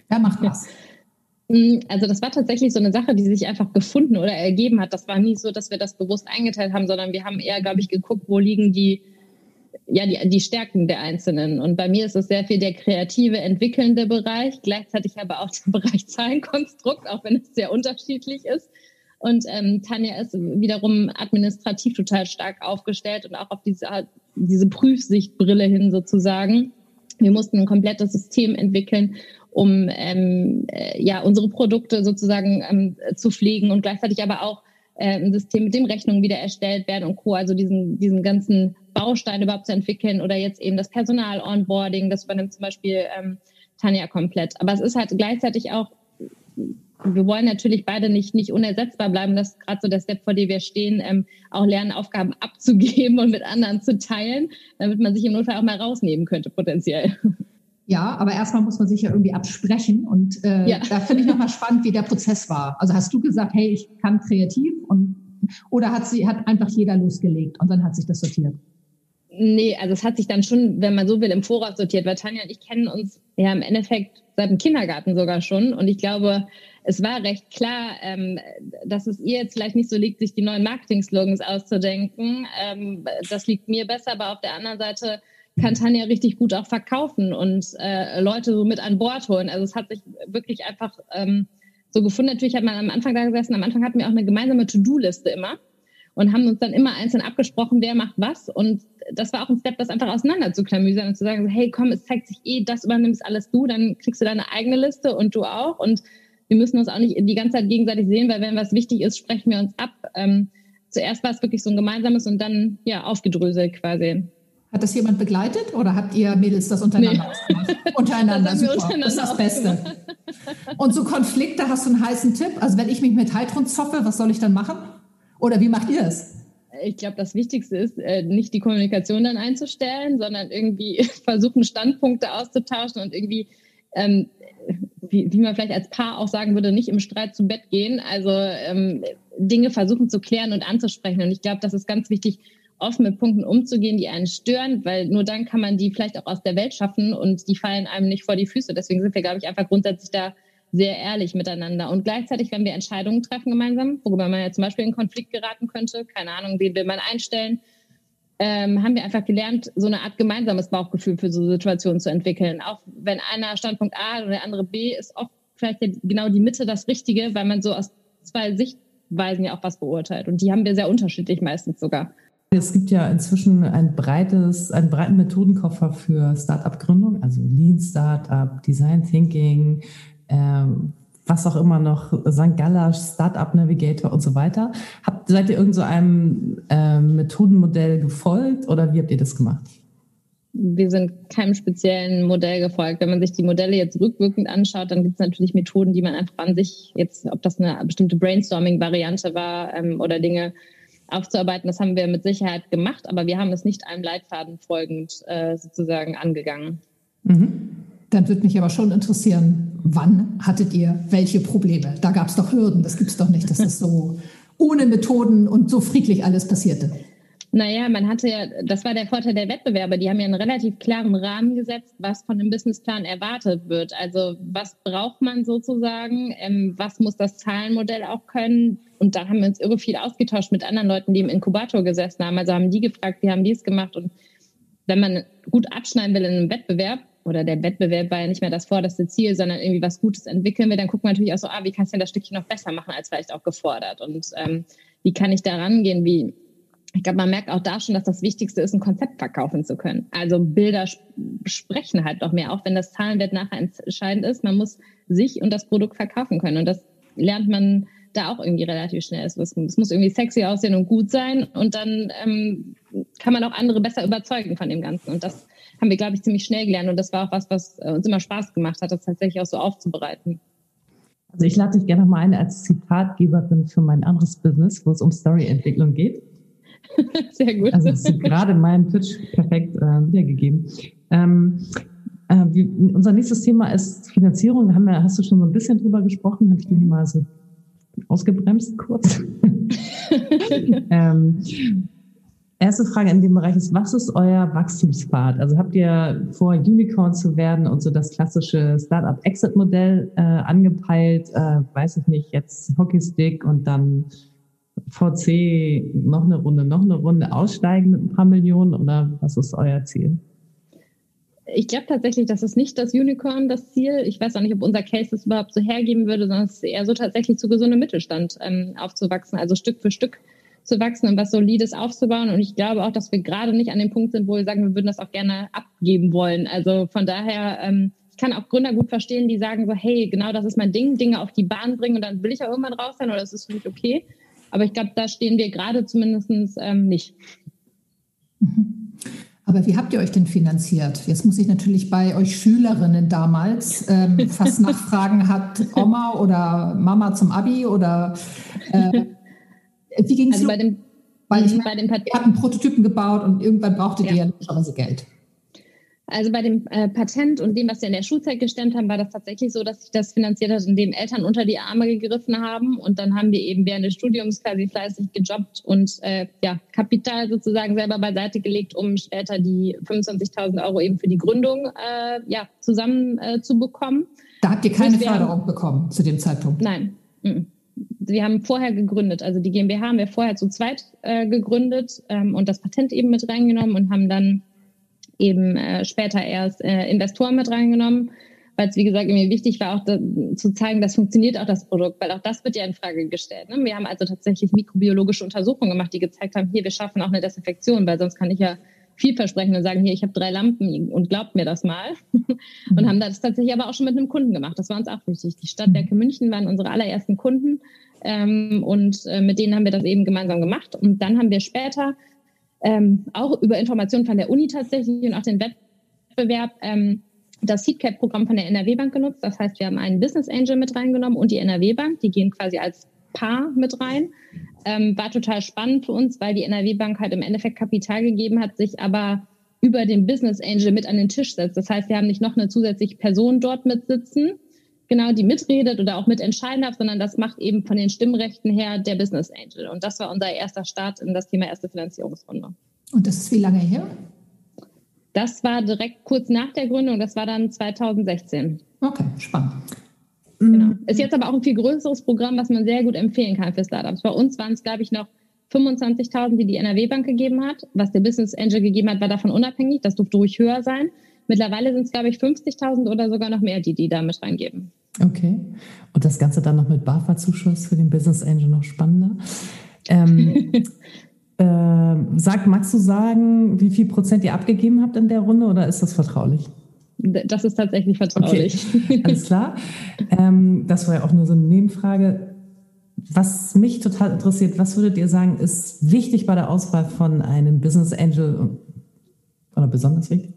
Wer macht was? Mm, also das war tatsächlich so eine Sache, die sich einfach gefunden oder ergeben hat. Das war nie so, dass wir das bewusst eingeteilt haben, sondern wir haben eher, glaube ich, geguckt, wo liegen die ja, die, die Stärken der Einzelnen. Und bei mir ist es sehr viel der kreative, entwickelnde Bereich, gleichzeitig aber auch der Bereich Zahlenkonstrukt, auch wenn es sehr unterschiedlich ist. Und ähm, Tanja ist wiederum administrativ total stark aufgestellt und auch auf diese, diese Prüfsichtbrille hin sozusagen. Wir mussten ein komplettes System entwickeln, um ähm, äh, ja unsere Produkte sozusagen ähm, zu pflegen und gleichzeitig aber auch äh, ein System, mit dem Rechnungen wieder erstellt werden und Co. Also diesen, diesen ganzen Baustein überhaupt zu entwickeln oder jetzt eben das Personal-Onboarding, das übernimmt zum Beispiel ähm, Tanja komplett. Aber es ist halt gleichzeitig auch, wir wollen natürlich beide nicht, nicht unersetzbar bleiben. Das ist gerade so der Step, vor dem wir stehen, ähm, auch lernen, Aufgaben abzugeben und mit anderen zu teilen, damit man sich im Notfall auch mal rausnehmen könnte, potenziell. Ja, aber erstmal muss man sich ja irgendwie absprechen. Und äh, ja. da finde ich nochmal spannend, wie der Prozess war. Also hast du gesagt, hey, ich kann kreativ und oder hat sie, hat einfach jeder losgelegt und dann hat sich das sortiert? Nee, also es hat sich dann schon, wenn man so will, im Voraus sortiert, weil Tanja und ich kennen uns ja im Endeffekt seit dem Kindergarten sogar schon. Und ich glaube, es war recht klar, ähm, dass es ihr jetzt vielleicht nicht so liegt, sich die neuen Marketing-Slogans auszudenken. Ähm, das liegt mir besser, aber auf der anderen Seite kann Tanja richtig gut auch verkaufen und äh, Leute so mit an Bord holen. Also es hat sich wirklich einfach ähm, so gefunden. Natürlich hat man am Anfang da gesessen, am Anfang hatten wir auch eine gemeinsame To-Do-Liste immer und haben uns dann immer einzeln abgesprochen, wer macht was. Und das war auch ein Step, das einfach auseinander zu klamüsern und zu sagen, hey, komm, es zeigt sich eh, das übernimmst alles du, dann kriegst du deine eigene Liste und du auch. Und wir müssen uns auch nicht die ganze Zeit gegenseitig sehen, weil wenn was wichtig ist, sprechen wir uns ab. Ähm, zuerst war es wirklich so ein gemeinsames und dann ja aufgedröselt quasi. Hat das jemand begleitet oder habt ihr Mädels das untereinander nee. ausgemacht? Untereinander, das super. Untereinander das ist das Beste. Und so Konflikte, hast du einen heißen Tipp? Also wenn ich mich mit Heidrun zoffe, was soll ich dann machen? Oder wie macht ihr es? Ich glaube, das Wichtigste ist, äh, nicht die Kommunikation dann einzustellen, sondern irgendwie versuchen, Standpunkte auszutauschen und irgendwie, ähm, wie, wie man vielleicht als Paar auch sagen würde, nicht im Streit zu Bett gehen. Also ähm, Dinge versuchen zu klären und anzusprechen. Und ich glaube, das ist ganz wichtig, offen mit Punkten umzugehen, die einen stören, weil nur dann kann man die vielleicht auch aus der Welt schaffen und die fallen einem nicht vor die Füße. Deswegen sind wir, glaube ich, einfach grundsätzlich da sehr ehrlich miteinander. Und gleichzeitig, wenn wir Entscheidungen treffen gemeinsam, worüber man ja zum Beispiel in Konflikt geraten könnte, keine Ahnung, wen will man einstellen, ähm, haben wir einfach gelernt, so eine Art gemeinsames Bauchgefühl für so Situationen zu entwickeln. Auch wenn einer Standpunkt A oder der andere B ist oft vielleicht genau die Mitte das Richtige, weil man so aus zwei Sichtweisen ja auch was beurteilt. Und die haben wir sehr unterschiedlich meistens sogar. Es gibt ja inzwischen ein breites, einen breiten Methodenkoffer für Startup-Gründung, also Lean Startup, Design Thinking, ähm, was auch immer noch, St. Galler, Startup Navigator und so weiter. Habt, seid ihr irgend so einem äh, Methodenmodell gefolgt oder wie habt ihr das gemacht? Wir sind keinem speziellen Modell gefolgt. Wenn man sich die Modelle jetzt rückwirkend anschaut, dann gibt es natürlich Methoden, die man einfach an sich jetzt, ob das eine bestimmte Brainstorming-Variante war ähm, oder Dinge aufzuarbeiten. Das haben wir mit Sicherheit gemacht, aber wir haben es nicht einem Leitfaden folgend äh, sozusagen angegangen. Mhm. Dann würde mich aber schon interessieren, wann hattet ihr welche Probleme? Da gab es doch Hürden. Das gibt es doch nicht, dass das so ohne Methoden und so friedlich alles passierte. Naja, man hatte ja, das war der Vorteil der Wettbewerber, die haben ja einen relativ klaren Rahmen gesetzt, was von dem Businessplan erwartet wird. Also was braucht man sozusagen, ähm, was muss das Zahlenmodell auch können. Und da haben wir uns irre viel ausgetauscht mit anderen Leuten, die im Inkubator gesessen haben. Also haben die gefragt, wie haben die es gemacht. Und wenn man gut abschneiden will in einem Wettbewerb, oder der Wettbewerb war ja nicht mehr das vorderste Ziel, sondern irgendwie was Gutes entwickeln will, dann guckt man natürlich auch so, ah, wie kannst du denn das Stückchen noch besser machen, als vielleicht auch gefordert? Und ähm, wie kann ich da rangehen? Wie ich glaube, man merkt auch da schon, dass das Wichtigste ist, ein Konzept verkaufen zu können. Also Bilder sprechen halt noch mehr, auch wenn das Zahlenwert nachher entscheidend ist. Man muss sich und das Produkt verkaufen können. Und das lernt man da auch irgendwie relativ schnell. Es muss, es muss irgendwie sexy aussehen und gut sein. Und dann ähm, kann man auch andere besser überzeugen von dem Ganzen. Und das haben wir, glaube ich, ziemlich schnell gelernt. Und das war auch was, was äh, uns immer Spaß gemacht hat, das tatsächlich auch so aufzubereiten. Also ich lade dich gerne mal ein als Zitatgeberin für mein anderes Business, wo es um Storyentwicklung geht. Sehr gut. Also das ist gerade meinen Pitch perfekt äh, wiedergegeben. Ähm, Äh, wie, unser nächstes Thema ist Finanzierung. Da haben wir, hast du schon so ein bisschen drüber gesprochen, habe ich dir mal so ausgebremst kurz. ähm, erste Frage in dem Bereich ist, was ist euer Wachstumspfad? Also habt ihr vor, Unicorn zu werden und so das klassische Startup-Exit-Modell äh, angepeilt? Äh, weiß ich nicht, jetzt Hockeystick und dann VC noch eine Runde, noch eine Runde aussteigen mit ein paar Millionen oder was ist euer Ziel? Ich glaube tatsächlich, das ist nicht das Unicorn das Ziel. Ich weiß auch nicht, ob unser Case das überhaupt so hergeben würde, sondern es ist eher so tatsächlich zu gesundem Mittelstand ähm, aufzuwachsen, also Stück für Stück zu wachsen und was Solides aufzubauen. Und ich glaube auch, dass wir gerade nicht an dem Punkt sind, wo wir sagen, wir würden das auch gerne abgeben wollen. Also von daher, ähm, ich kann auch Gründer gut verstehen, die sagen so, hey, genau das ist mein Ding, Dinge auf die Bahn bringen und dann will ich auch irgendwann raus sein oder das ist für mich okay. Aber ich glaube, da stehen wir gerade zumindest ähm, nicht. Mhm. Aber wie habt ihr euch denn finanziert? Jetzt muss ich natürlich bei euch Schülerinnen damals ähm, fast nachfragen, hat Oma oder Mama zum Abi oder äh, wie ging es? Also bei dem, Weil ich bei dem ihr habt einen Prototypen gebaut und irgendwann brauchtet ja. ihr ja logischerweise Geld. Also bei dem äh, Patent und dem, was wir in der Schulzeit gestemmt haben, war das tatsächlich so, dass sich das finanziert hat, indem Eltern unter die Arme gegriffen haben. Und dann haben wir eben während des Studiums quasi fleißig gejobbt und äh, ja, Kapital sozusagen selber beiseite gelegt, um später die 25.000 Euro eben für die Gründung äh, ja, zusammen äh, zu bekommen. Da habt ihr keine Förderung bekommen zu dem Zeitpunkt? Nein. Wir haben vorher gegründet, also die GmbH haben wir vorher zu zweit äh, gegründet ähm, und das Patent eben mit reingenommen und haben dann eben äh, später erst äh, Investoren mit reingenommen, weil es, wie gesagt, mir wichtig war, auch da, zu zeigen, das funktioniert auch das Produkt, weil auch das wird ja in Frage gestellt. Ne? Wir haben also tatsächlich mikrobiologische Untersuchungen gemacht, die gezeigt haben, hier, wir schaffen auch eine Desinfektion, weil sonst kann ich ja viel versprechen und sagen, hier, ich habe drei Lampen und glaubt mir das mal. und haben das tatsächlich aber auch schon mit einem Kunden gemacht. Das war uns auch wichtig. Die Stadtwerke München waren unsere allerersten Kunden ähm, und äh, mit denen haben wir das eben gemeinsam gemacht. Und dann haben wir später ähm, auch über Informationen von der Uni tatsächlich und auch den Wettbewerb ähm, das Seedcap-Programm von der NRW Bank genutzt. Das heißt, wir haben einen Business Angel mit reingenommen und die NRW Bank, die gehen quasi als Paar mit rein. Ähm, war total spannend für uns, weil die NRW Bank halt im Endeffekt Kapital gegeben hat, sich aber über den Business Angel mit an den Tisch setzt. Das heißt, wir haben nicht noch eine zusätzliche Person dort mit sitzen, genau, die mitredet oder auch mitentscheiden darf, sondern das macht eben von den Stimmrechten her der Business Angel. Und das war unser erster Start in das Thema erste Finanzierungsrunde. Und das ist wie lange her? Das war direkt kurz nach der Gründung, das war dann 2016. Okay, spannend. Genau. Mm. Ist jetzt aber auch ein viel größeres Programm, was man sehr gut empfehlen kann für Startups. Bei uns waren es, glaube ich, noch 25.000, die die NRW Bank gegeben hat. Was der Business Angel gegeben hat, war davon unabhängig. Das durfte ruhig höher sein. Mittlerweile sind es, glaube ich, 50.000 oder sogar noch mehr, die die da mit reingeben. Okay. Und das Ganze dann noch mit BAFA-Zuschuss für den Business Angel noch spannender. Ähm, äh, sag, magst du sagen, wie viel Prozent ihr abgegeben habt in der Runde oder ist das vertraulich? Das ist tatsächlich vertraulich. Okay. Alles klar. Ähm, das war ja auch nur so eine Nebenfrage. Was mich total interessiert, was würdet ihr sagen, ist wichtig bei der Auswahl von einem Business Angel oder besonders wichtig?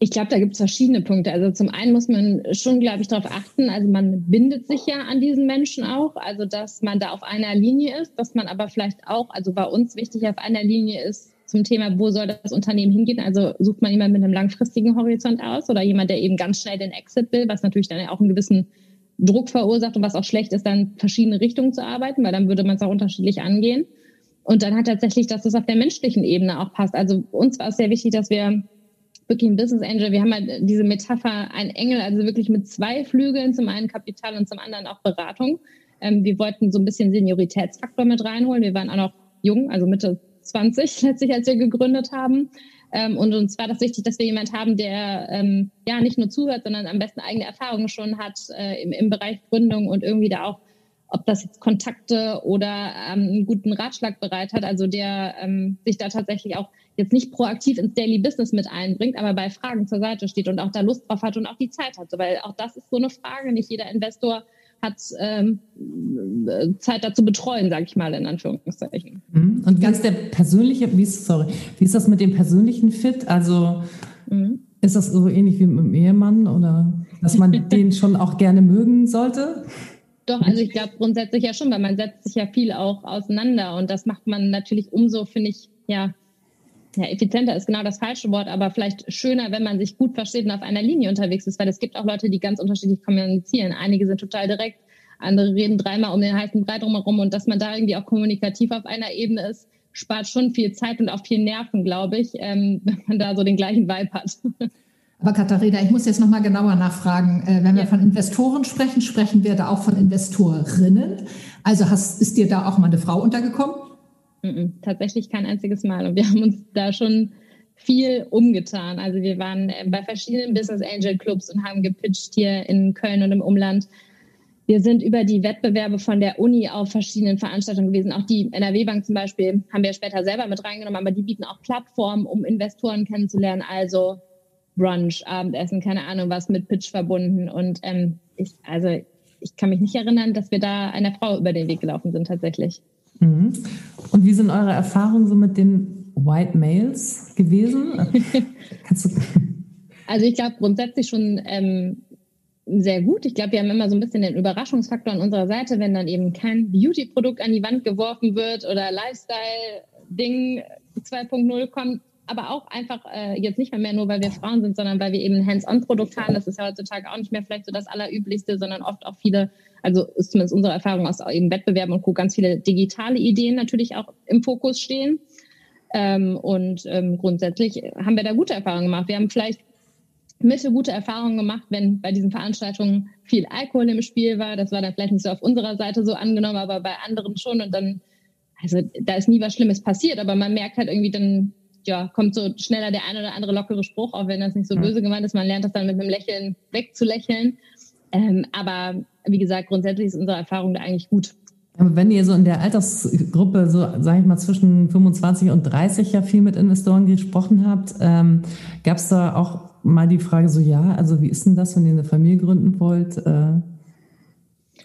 Ich glaube, da gibt es verschiedene Punkte. Also zum einen muss man schon, glaube ich, darauf achten, also man bindet sich ja an diesen Menschen auch, also dass man da auf einer Linie ist, dass man aber vielleicht auch, also bei uns wichtig auf einer Linie ist zum Thema, wo soll das Unternehmen hingehen. Also sucht man jemanden mit einem langfristigen Horizont aus oder jemand, der eben ganz schnell den Exit will, was natürlich dann auch einen gewissen Druck verursacht und was auch schlecht ist, dann verschiedene Richtungen zu arbeiten, weil dann würde man es auch unterschiedlich angehen. Und dann hat tatsächlich, dass es auf der menschlichen Ebene auch passt. Also uns war es sehr wichtig, dass wir wirklich ein Business Angel. Wir haben halt diese Metapher, ein Engel, also wirklich mit zwei Flügeln, zum einen Kapital und zum anderen auch Beratung. Ähm, wir wollten so ein bisschen Senioritätsfaktor mit reinholen. Wir waren auch noch jung, also Mitte 20 letztlich, als wir gegründet haben. Ähm, und uns war das wichtig, dass wir jemand haben, der ähm, ja nicht nur zuhört, sondern am besten eigene Erfahrungen schon hat äh, im, im Bereich Gründung und irgendwie da auch ob das jetzt Kontakte oder ähm, einen guten Ratschlag bereit hat, also der ähm, sich da tatsächlich auch jetzt nicht proaktiv ins Daily Business mit einbringt, aber bei Fragen zur Seite steht und auch da Lust drauf hat und auch die Zeit hat. Weil auch das ist so eine Frage. Nicht jeder Investor hat ähm, Zeit dazu betreuen, sage ich mal in Anführungszeichen. Mhm. Und ist der persönliche, wie ist, sorry, wie ist das mit dem persönlichen Fit? Also mhm. ist das so ähnlich wie mit dem Ehemann oder dass man den schon auch gerne mögen sollte? Doch, also ich glaube grundsätzlich ja schon, weil man setzt sich ja viel auch auseinander und das macht man natürlich umso, finde ich, ja, ja, effizienter ist genau das falsche Wort, aber vielleicht schöner, wenn man sich gut versteht und auf einer Linie unterwegs ist, weil es gibt auch Leute, die ganz unterschiedlich kommunizieren. Einige sind total direkt, andere reden dreimal um den heißen Brei drumherum und dass man da irgendwie auch kommunikativ auf einer Ebene ist, spart schon viel Zeit und auch viel Nerven, glaube ich, ähm, wenn man da so den gleichen Vibe hat. Aber Katharina, ich muss jetzt nochmal genauer nachfragen. Äh, wenn wir ja. von Investoren sprechen, sprechen wir da auch von Investorinnen. Also hast, ist dir da auch mal eine Frau untergekommen? Tatsächlich kein einziges Mal. Und wir haben uns da schon viel umgetan. Also wir waren äh, bei verschiedenen Business Angel Clubs und haben gepitcht hier in Köln und im Umland. Wir sind über die Wettbewerbe von der Uni auf verschiedenen Veranstaltungen gewesen. Auch die NRW Bank zum Beispiel haben wir später selber mit reingenommen, aber die bieten auch Plattformen, um Investoren kennenzulernen. Also Brunch, Abendessen, keine Ahnung was mit Pitch verbunden. Und ähm, ich, also ich kann mich nicht erinnern, dass wir da einer Frau über den Weg gelaufen sind tatsächlich. Mhm. Und wie sind eure Erfahrungen so mit den White Males gewesen? also ich glaube grundsätzlich schon ähm, sehr gut. Ich glaube, wir haben immer so ein bisschen den Überraschungsfaktor an unserer Seite, wenn dann eben kein Beauty-Produkt an die Wand geworfen wird oder Lifestyle-Ding 2.0 kommt, aber auch einfach äh, jetzt nicht mehr, mehr nur, weil wir Frauen sind, sondern weil wir eben ein Hands-on-Produkt haben. Das ist ja heutzutage auch nicht mehr vielleicht so das Allerüblichste, sondern oft auch viele, also ist zumindest unsere Erfahrung aus eben Wettbewerben und Co. ganz viele digitale Ideen natürlich auch im Fokus stehen. Ähm, und ähm, grundsätzlich haben wir da gute Erfahrungen gemacht. Wir haben vielleicht Mitte gute Erfahrungen gemacht, wenn bei diesen Veranstaltungen viel Alkohol im Spiel war. Das war dann vielleicht nicht so auf unserer Seite so angenommen, aber bei anderen schon. Und dann, also da ist nie was Schlimmes passiert, aber man merkt halt irgendwie dann, ja, kommt so schneller der ein oder andere lockere Spruch, auch wenn das nicht so böse gemeint ist. Man lernt das dann mit einem Lächeln wegzulächeln. Ähm, aber wie gesagt, grundsätzlich ist unsere Erfahrung da eigentlich gut. Aber wenn ihr so in der Altersgruppe, so sage ich mal, zwischen 25 und 30 ja viel mit Investoren gesprochen habt, ähm, gab es da auch mal die Frage so, ja, also wie ist denn das, wenn ihr eine Familie gründen wollt? Äh,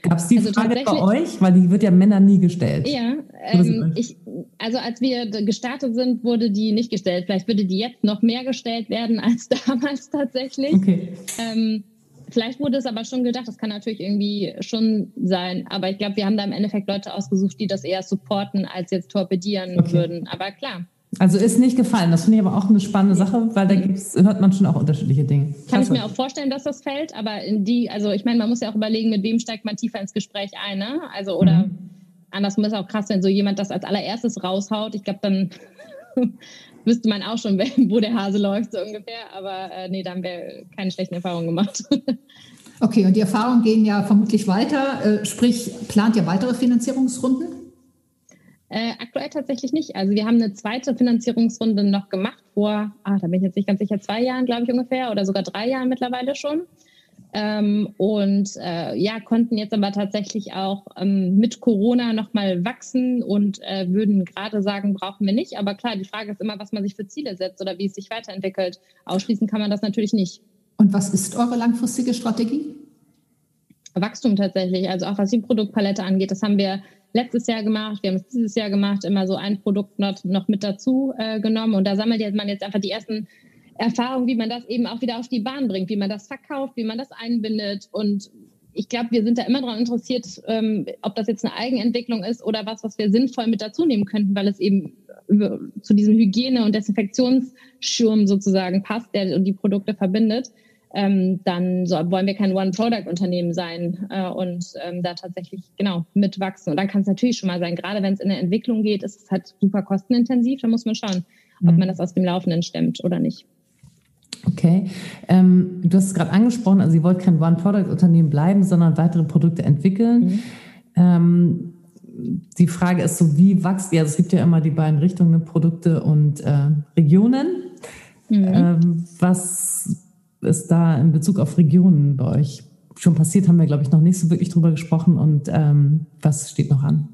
Gab es die also Frage bei euch? Weil die wird ja Männern nie gestellt. Ja, ähm, ich, also als wir gestartet sind, wurde die nicht gestellt. Vielleicht würde die jetzt noch mehr gestellt werden als damals tatsächlich. Okay. Ähm, vielleicht wurde es aber schon gedacht, das kann natürlich irgendwie schon sein. Aber ich glaube, wir haben da im Endeffekt Leute ausgesucht, die das eher supporten, als jetzt torpedieren okay. würden. Aber klar, also ist nicht gefallen. Das finde ich aber auch eine spannende Sache, weil da gibt's, hört man schon auch unterschiedliche Dinge. Kann ich mir auch vorstellen, dass das fällt, aber in die, also ich meine, man muss ja auch überlegen, mit wem steigt man tiefer ins Gespräch ein, ne? Also oder mhm. andersrum ist auch krass, wenn so jemand das als allererstes raushaut. Ich glaube, dann wüsste man auch schon, wo der Hase läuft, so ungefähr. Aber äh, nee, da haben wir keine schlechten Erfahrungen gemacht. okay, und die Erfahrungen gehen ja vermutlich weiter. Äh, sprich, plant ihr weitere Finanzierungsrunden? Äh, aktuell tatsächlich nicht. Also wir haben eine zweite Finanzierungsrunde noch gemacht vor, ah, da bin ich jetzt nicht ganz sicher, zwei Jahren, glaube ich ungefähr, oder sogar drei Jahren mittlerweile schon. Ähm, und äh, ja, konnten jetzt aber tatsächlich auch ähm, mit Corona nochmal wachsen und äh, würden gerade sagen, brauchen wir nicht. Aber klar, die Frage ist immer, was man sich für Ziele setzt oder wie es sich weiterentwickelt. Ausschließen kann man das natürlich nicht. Und was ist eure langfristige Strategie? Wachstum tatsächlich, also auch was die Produktpalette angeht, das haben wir letztes Jahr gemacht, wir haben es dieses Jahr gemacht, immer so ein Produkt noch, noch mit dazu äh, genommen und da sammelt man jetzt einfach die ersten Erfahrungen, wie man das eben auch wieder auf die Bahn bringt, wie man das verkauft, wie man das einbindet und ich glaube, wir sind da immer daran interessiert, ähm, ob das jetzt eine Eigenentwicklung ist oder was, was wir sinnvoll mit dazu nehmen könnten, weil es eben zu diesem Hygiene- und Desinfektionsschirm sozusagen passt, der die Produkte verbindet ähm, dann so, wollen wir kein One-Product-Unternehmen sein äh, und ähm, da tatsächlich genau mitwachsen. Und dann kann es natürlich schon mal sein, gerade wenn es in der Entwicklung geht, ist es halt super kostenintensiv. Da muss man schauen, ob mhm. man das aus dem Laufenden stemmt oder nicht. Okay. Ähm, du hast es gerade angesprochen, also ihr wollt kein One-Product-Unternehmen bleiben, sondern weitere Produkte entwickeln. Mhm. Ähm, die Frage ist so, wie wächst ihr? Also es gibt ja immer die beiden Richtungen, ne, Produkte und äh, Regionen. Mhm. Ähm, was ist da in Bezug auf Regionen bei euch schon passiert? Haben wir, glaube ich, noch nicht so wirklich drüber gesprochen. Und ähm, was steht noch an?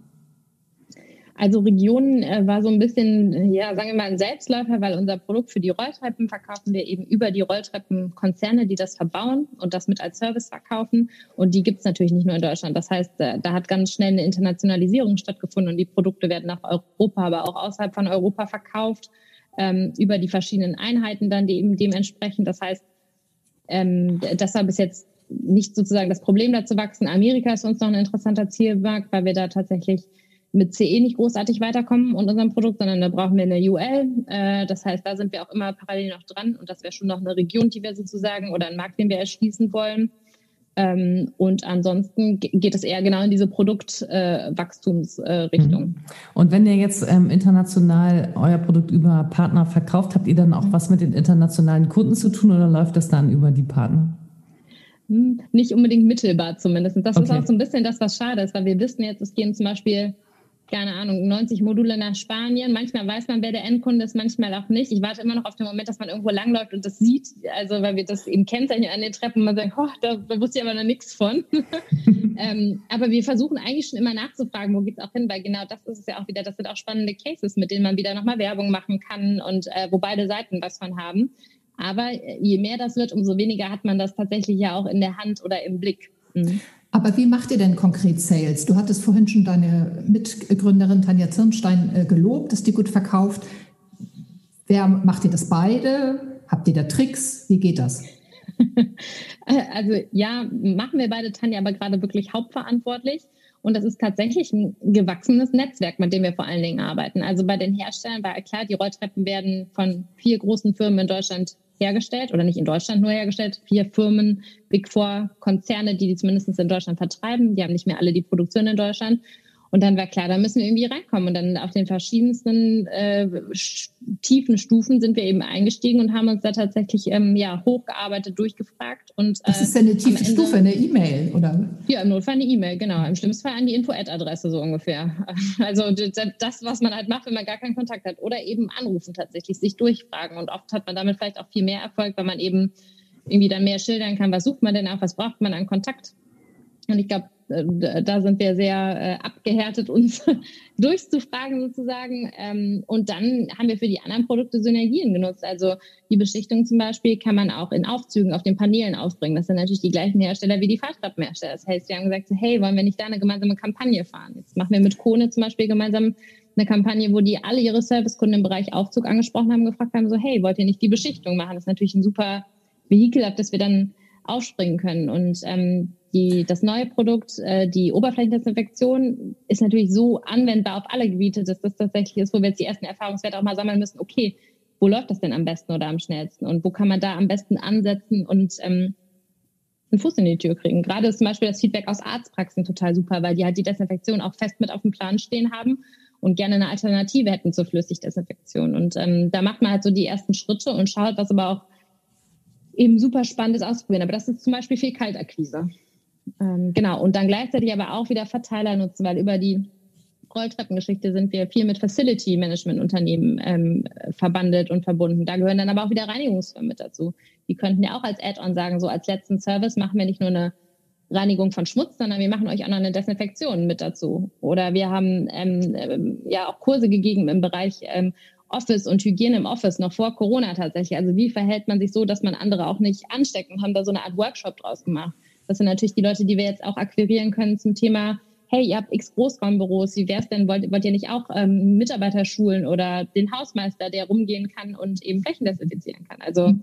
Also Regionen äh, war so ein bisschen, ja, sagen wir mal, ein Selbstläufer, weil unser Produkt für die Rolltreppen verkaufen wir eben über die Rolltreppenkonzerne, die das verbauen und das mit als Service verkaufen. Und die gibt es natürlich nicht nur in Deutschland. Das heißt, äh, da hat ganz schnell eine Internationalisierung stattgefunden und die Produkte werden nach Europa, aber auch außerhalb von Europa verkauft, ähm, über die verschiedenen Einheiten dann die eben dementsprechend. Das heißt, ähm, das war bis jetzt nicht sozusagen das Problem, da zu wachsen. Amerika ist uns noch ein interessanter Zielmarkt, weil wir da tatsächlich mit CE nicht großartig weiterkommen und unserem Produkt, sondern da brauchen wir eine UL. Äh, das heißt, da sind wir auch immer parallel noch dran und das wäre schon noch eine Region, die wir sozusagen oder einen Markt, den wir erschließen wollen. Ähm, und ansonsten geht es eher genau in diese Produktwachstumsrichtung. Äh, mhm. und wenn ihr jetzt ähm, international euer Produkt über Partner verkauft, habt ihr dann auch was mit den internationalen Kunden zu tun oder läuft das dann über die Partner? Hm, nicht unbedingt mittelbar zumindest. Das okay. ist auch so ein bisschen das, was schade ist, weil wir wissen jetzt, es gehen zum Beispiel keine Ahnung, 90 Module nach Spanien. Manchmal weiß man, wer der Endkunde ist, manchmal auch nicht. Ich warte immer noch auf den Moment, dass man irgendwo langläuft und das sieht. Also, weil wir das eben kennzeichnen an den Treppen und man sagt, oh, da, wusste ich aber noch nichts von. ähm, aber wir versuchen eigentlich schon immer nachzufragen, wo geht's auch hin, weil genau das ist es ja auch wieder, das sind auch spannende Cases, mit denen man wieder nochmal Werbung machen kann und äh, wo beide Seiten was von haben. Aber je mehr das wird, umso weniger hat man das tatsächlich ja auch in der Hand oder im Blick. Mhm. Aber wie macht ihr denn konkret Sales? Du hattest vorhin schon deine Mitgründerin Tanja Zirnstein äh, gelobt, dass die gut verkauft. Wer macht ihr das beide? Habt ihr da Tricks? Wie geht das? Also ja, machen wir beide Tanja aber gerade wirklich hauptverantwortlich. Und das ist tatsächlich ein gewachsenes Netzwerk, mit dem wir vor allen Dingen arbeiten. Also bei den Herstellern war klar, die Rolltreppen werden von vier großen Firmen in Deutschland hergestellt oder nicht in Deutschland nur hergestellt. Vier Firmen, Big Four Konzerne, die die zumindest in Deutschland vertreiben. Die haben nicht mehr alle die Produktion in Deutschland. Und dann war klar, da müssen wir irgendwie reinkommen. Und dann auf den verschiedensten äh, tiefen Stufen sind wir eben eingestiegen und haben uns da tatsächlich ähm, ja, hochgearbeitet, durchgefragt. Und, äh, Was ist denn eine tiefe Ende, Stufe? Eine E-Mail, oder? Ja, im Notfall eine E-Mail, genau. Im schlimmsten Fall an die Info-Ad-Adresse so ungefähr. Also das, was man halt macht, wenn man gar keinen Kontakt hat. Oder eben anrufen tatsächlich, sich durchfragen. Und oft hat man damit vielleicht auch viel mehr Erfolg, weil man eben irgendwie dann mehr schildern kann, was sucht man denn auch, was braucht man an Kontakt. Und ich glaube, da sind wir sehr äh, abgehärtet, uns durchzufragen sozusagen. Ähm, und dann haben wir für die anderen Produkte Synergien genutzt. Also die Beschichtung zum Beispiel kann man auch in Aufzügen auf den Paneelen aufbringen. Das sind natürlich die gleichen Hersteller wie die Fahrradhersteller. Das heißt, wir haben gesagt, hey, wollen wir nicht da eine gemeinsame Kampagne fahren? Jetzt machen wir mit Kone zum Beispiel gemeinsam eine Kampagne, wo die alle ihre Servicekunden im Bereich Aufzug angesprochen haben, gefragt haben, so, hey, wollt ihr nicht die Beschichtung machen? Das ist natürlich ein super Vehikel, auf das wir dann aufspringen können. Und ähm, die, das neue Produkt, äh, die Oberflächendesinfektion, ist natürlich so anwendbar auf alle Gebiete, dass das tatsächlich ist, wo wir jetzt die ersten Erfahrungswerte auch mal sammeln müssen. Okay, wo läuft das denn am besten oder am schnellsten? Und wo kann man da am besten ansetzen und ähm, einen Fuß in die Tür kriegen? Gerade ist zum Beispiel das Feedback aus Arztpraxen total super, weil die halt die Desinfektion auch fest mit auf dem Plan stehen haben und gerne eine Alternative hätten zur Flüssigdesinfektion. Und ähm, da macht man halt so die ersten Schritte und schaut, was aber auch eben super spannend ist auszuprobieren. Aber das ist zum Beispiel viel Kaltakquise. Ähm, genau, und dann gleichzeitig aber auch wieder Verteiler nutzen, weil über die Rolltreppengeschichte sind wir viel mit Facility Management Unternehmen ähm, verbandelt und verbunden. Da gehören dann aber auch wieder Reinigungsfirmen mit dazu. Die könnten ja auch als Add-on sagen, so als letzten Service machen wir nicht nur eine Reinigung von Schmutz, sondern wir machen euch auch noch eine Desinfektion mit dazu. Oder wir haben ähm, ähm, ja auch Kurse gegeben im Bereich ähm, Office und Hygiene im Office noch vor Corona tatsächlich. Also wie verhält man sich so, dass man andere auch nicht ansteckt und haben da so eine Art Workshop draus gemacht. Das sind natürlich die Leute, die wir jetzt auch akquirieren können zum Thema, hey, ihr habt x Großraumbüros, wie wär's denn, wollt, wollt ihr nicht auch ähm, Mitarbeiter schulen oder den Hausmeister, der rumgehen kann und eben Flächen desinfizieren kann? Also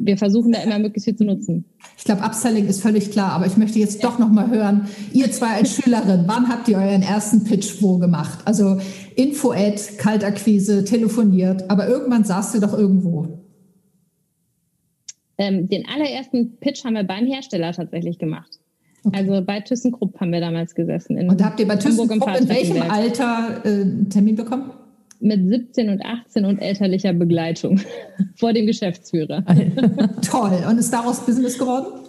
wir versuchen da immer möglichst viel zu nutzen. Ich glaube, Upselling ist völlig klar, aber ich möchte jetzt ja. doch noch mal hören, ihr zwei als Schülerin, wann habt ihr euren ersten Pitch wo gemacht? Also Info-Ad, Kaltakquise, telefoniert, aber irgendwann saßt ihr doch irgendwo. Ähm, den allerersten Pitch haben wir beim Hersteller tatsächlich gemacht. Okay. Also bei ThyssenKrupp haben wir damals gesessen. Und habt ihr bei ThyssenKrupp in welchem Alter äh, einen Termin bekommen? Mit 17 und 18 und elterlicher Begleitung vor dem Geschäftsführer. Toll. Und ist daraus Business geworden?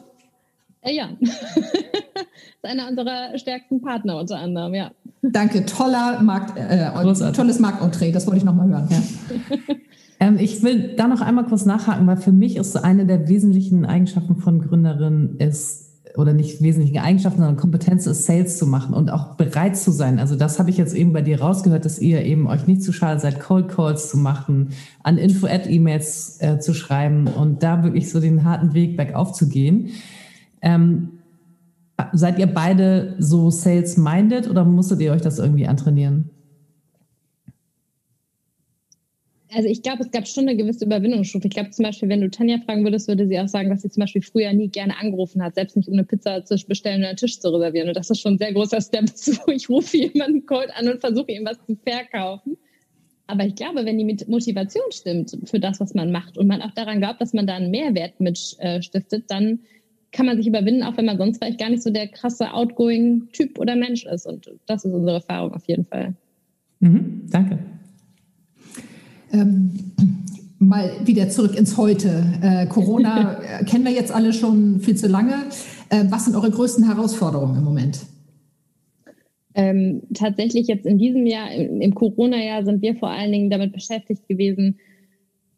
Äh, ja. das ist einer unserer stärksten Partner unter anderem, ja. Danke. Toller Markt, äh, tolles Marktentree. Das wollte ich nochmal hören. Ja. Ähm, ich will da noch einmal kurz nachhaken, weil für mich ist eine der wesentlichen Eigenschaften von Gründerinnen ist, oder nicht wesentliche Eigenschaften, sondern Kompetenz ist, Sales zu machen und auch bereit zu sein. Also das habe ich jetzt eben bei dir rausgehört, dass ihr eben euch nicht zu schade seid, Cold Calls zu machen, an Info-Ad-E-Mails äh, zu schreiben und da wirklich so den harten Weg bergauf zu gehen. Ähm, seid ihr beide so sales-minded oder musstet ihr euch das irgendwie antrainieren? Also ich glaube, es gab schon eine gewisse Überwindungsstufe. Ich glaube zum Beispiel, wenn du Tanja fragen würdest, würde sie auch sagen, dass sie zum Beispiel früher nie gerne angerufen hat, selbst nicht um eine Pizza zu bestellen oder einen Tisch zu reservieren. Und das ist schon ein sehr großer Step, wo ich rufe jemanden cold an und versuche ihm was zu verkaufen. Aber ich glaube, wenn die Motivation stimmt für das, was man macht und man auch daran glaubt, dass man da einen Mehrwert mit äh, stiftet, dann kann man sich überwinden, auch wenn man sonst vielleicht gar nicht so der krasse outgoing Typ oder Mensch ist. Und das ist unsere Erfahrung auf jeden Fall. Mhm, danke. Ähm, mal wieder zurück ins Heute. Äh, Corona äh, kennen wir jetzt alle schon viel zu lange. Äh, was sind eure größten Herausforderungen im Moment? Ähm, tatsächlich jetzt in diesem Jahr, im, im Corona-Jahr, sind wir vor allen Dingen damit beschäftigt gewesen,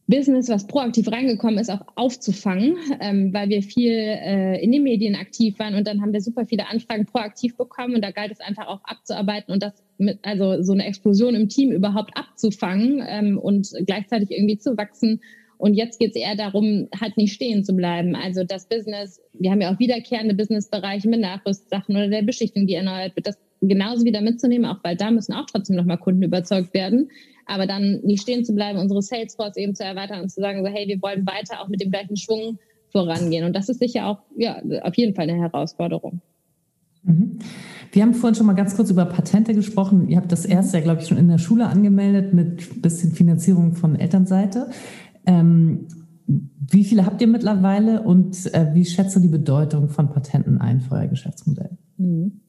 Business, was proaktiv reingekommen ist, auch aufzufangen, ähm, weil wir viel äh, in den Medien aktiv waren und dann haben wir super viele Anfragen proaktiv bekommen und da galt es einfach auch abzuarbeiten und das mit, also so eine Explosion im Team überhaupt abzufangen ähm, und gleichzeitig irgendwie zu wachsen. Und jetzt geht es eher darum, halt nicht stehen zu bleiben. Also das Business, wir haben ja auch wiederkehrende Businessbereiche mit Nachrüstsachen oder der Beschichtung, die erneuert wird, das genauso wieder mitzunehmen, auch weil da müssen auch trotzdem nochmal Kunden überzeugt werden aber dann nicht stehen zu bleiben, unsere Salesforce eben zu erweitern und zu sagen, so, hey, wir wollen weiter auch mit dem gleichen Schwung vorangehen. Und das ist sicher auch, ja, auf jeden Fall eine Herausforderung. Mhm. Wir haben vorhin schon mal ganz kurz über Patente gesprochen. Ihr habt das erste ja, glaube ich, schon in der Schule angemeldet mit bisschen Finanzierung von Elternseite. Ähm, wie viele habt ihr mittlerweile und äh, wie schätzt du die Bedeutung von Patenten ein für euer Geschäftsmodell? Mhm.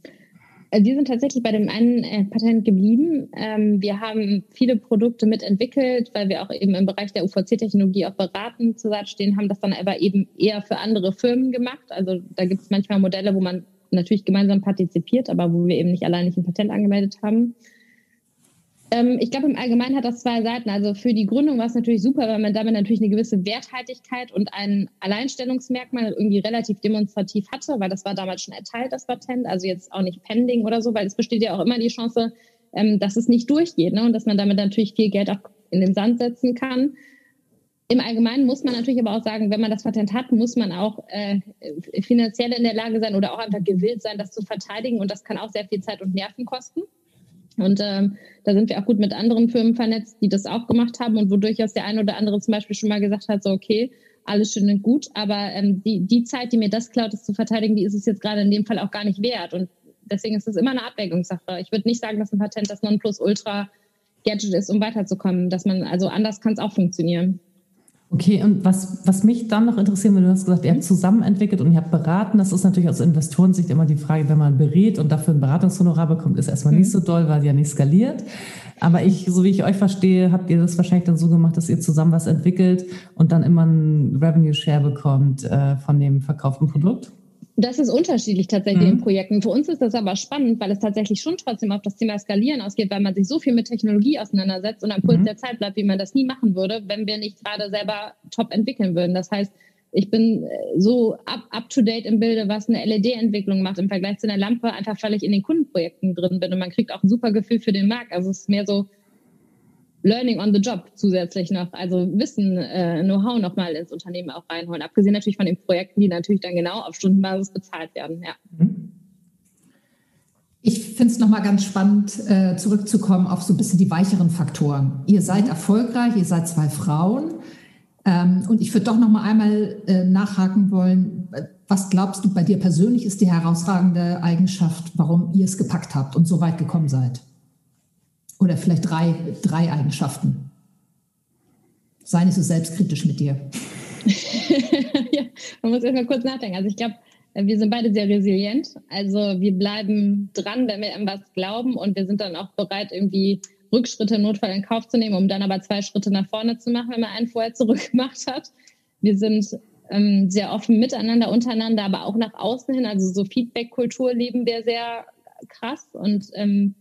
Äh, wir sind tatsächlich bei dem einen äh, Patent geblieben. Ähm, wir haben viele Produkte mitentwickelt, weil wir auch eben im Bereich der UVC-Technologie auch beratend zur Seite stehen, haben das dann aber eben eher für andere Firmen gemacht. Also da gibt es manchmal Modelle, wo man natürlich gemeinsam partizipiert, aber wo wir eben nicht allein nicht ein Patent angemeldet haben. Ähm, ich glaube, im Allgemeinen hat das zwei Seiten. Also für die Gründung war es natürlich super, weil man damit natürlich eine gewisse Werthaltigkeit und ein Alleinstellungsmerkmal irgendwie relativ demonstrativ hatte, weil das war damals schon erteilt, das Patent, also jetzt auch nicht pending oder so, weil es besteht ja auch immer die Chance, ähm, dass es nicht durchgeht ne? und dass man damit natürlich viel Geld auch in den Sand setzen kann. Im Allgemeinen muss man natürlich aber auch sagen, wenn man das Patent hat, muss man auch äh, finanziell in der Lage sein oder auch einfach gewillt sein, das zu verteidigen. Und das kann auch sehr viel Zeit und Nerven kosten. Und ähm, da sind wir auch gut mit anderen Firmen vernetzt, die das auch gemacht haben und wo durchaus der eine oder andere zum Beispiel schon mal gesagt hat, so okay, alles schön und gut, aber ähm, die, die Zeit, die mir das klaut, das zu verteidigen, die ist es jetzt gerade in dem Fall auch gar nicht wert. Und deswegen ist es immer eine Abwägungssache. Ich würde nicht sagen, dass ein Patent das Nonplusultra Gadget ist, um weiterzukommen. Dass man, also anders kann es auch funktionieren. Okay, und was, was mich dann noch interessieren würde, du hast gesagt, ihr habt zusammen entwickelt und ihr habt beraten. Das ist natürlich aus Investorensicht immer die Frage, wenn man berät und dafür ein Beratungshonorar bekommt, ist erstmal nicht mhm. so doll, weil ja nicht skaliert. Aber ich, so wie ich euch verstehe, habt ihr das wahrscheinlich dann so gemacht, dass ihr zusammen was entwickelt und dann immer ein Revenue Share bekommt äh, von dem verkauften Produkt? Das ist unterschiedlich tatsächlich mhm. in Projekten. Für uns ist das aber spannend, weil es tatsächlich schon trotzdem auf das Thema Skalieren ausgeht, weil man sich so viel mit Technologie auseinandersetzt und am Puls mhm. der Zeit bleibt, wie man das nie machen würde, wenn wir nicht gerade selber top entwickeln würden. Das heißt, ich bin äh, so up, up to date im Bilde, was eine LED-Entwicklung macht im Vergleich zu einer Lampe, einfach weil ich in den Kundenprojekten drin bin und man kriegt auch ein super Gefühl für den Markt. Also es ist mehr so, Learning on the Job zusätzlich noch, also Wissen, äh, Know-how nochmal ins Unternehmen auch reinholen. Abgesehen natürlich von den Projekten, die natürlich dann genau auf Stundenbasis bezahlt werden. Ja. Mhm. Ich finde es nochmal ganz spannend, äh, zurückzukommen auf so ein bisschen die weicheren Faktoren. Ihr seid erfolgreich, ihr seid zwei Frauen. Ähm, und ich würde doch nochmal einmal äh, nachhaken wollen, was glaubst du bei dir persönlich ist die herausragende Eigenschaft, warum ihr es gepackt habt und so weit gekommen seid? Oder vielleicht drei, drei Eigenschaften. Sei nicht so selbstkritisch mit dir. ja, man muss erstmal kurz nachdenken. Also ich glaube, wir sind beide sehr resilient. Also wir bleiben dran, wenn wir an was glauben und wir sind dann auch bereit, irgendwie Rückschritte im Notfall in Kauf zu nehmen, um dann aber zwei Schritte nach vorne zu machen, wenn man einen vorher zurückgemacht hat. Wir sind ähm, sehr offen miteinander, untereinander, aber auch nach außen hin. Also so Feedback-Kultur leben wir sehr krass und ähm,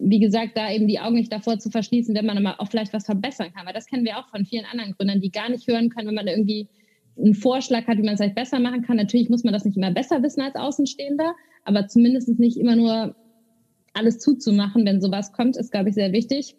wie gesagt, da eben die Augen nicht davor zu verschließen, wenn man auch vielleicht was verbessern kann. Weil das kennen wir auch von vielen anderen Gründern, die gar nicht hören können, wenn man irgendwie einen Vorschlag hat, wie man es vielleicht besser machen kann. Natürlich muss man das nicht immer besser wissen als Außenstehender, aber zumindest nicht immer nur alles zuzumachen, wenn sowas kommt, ist, glaube ich, sehr wichtig.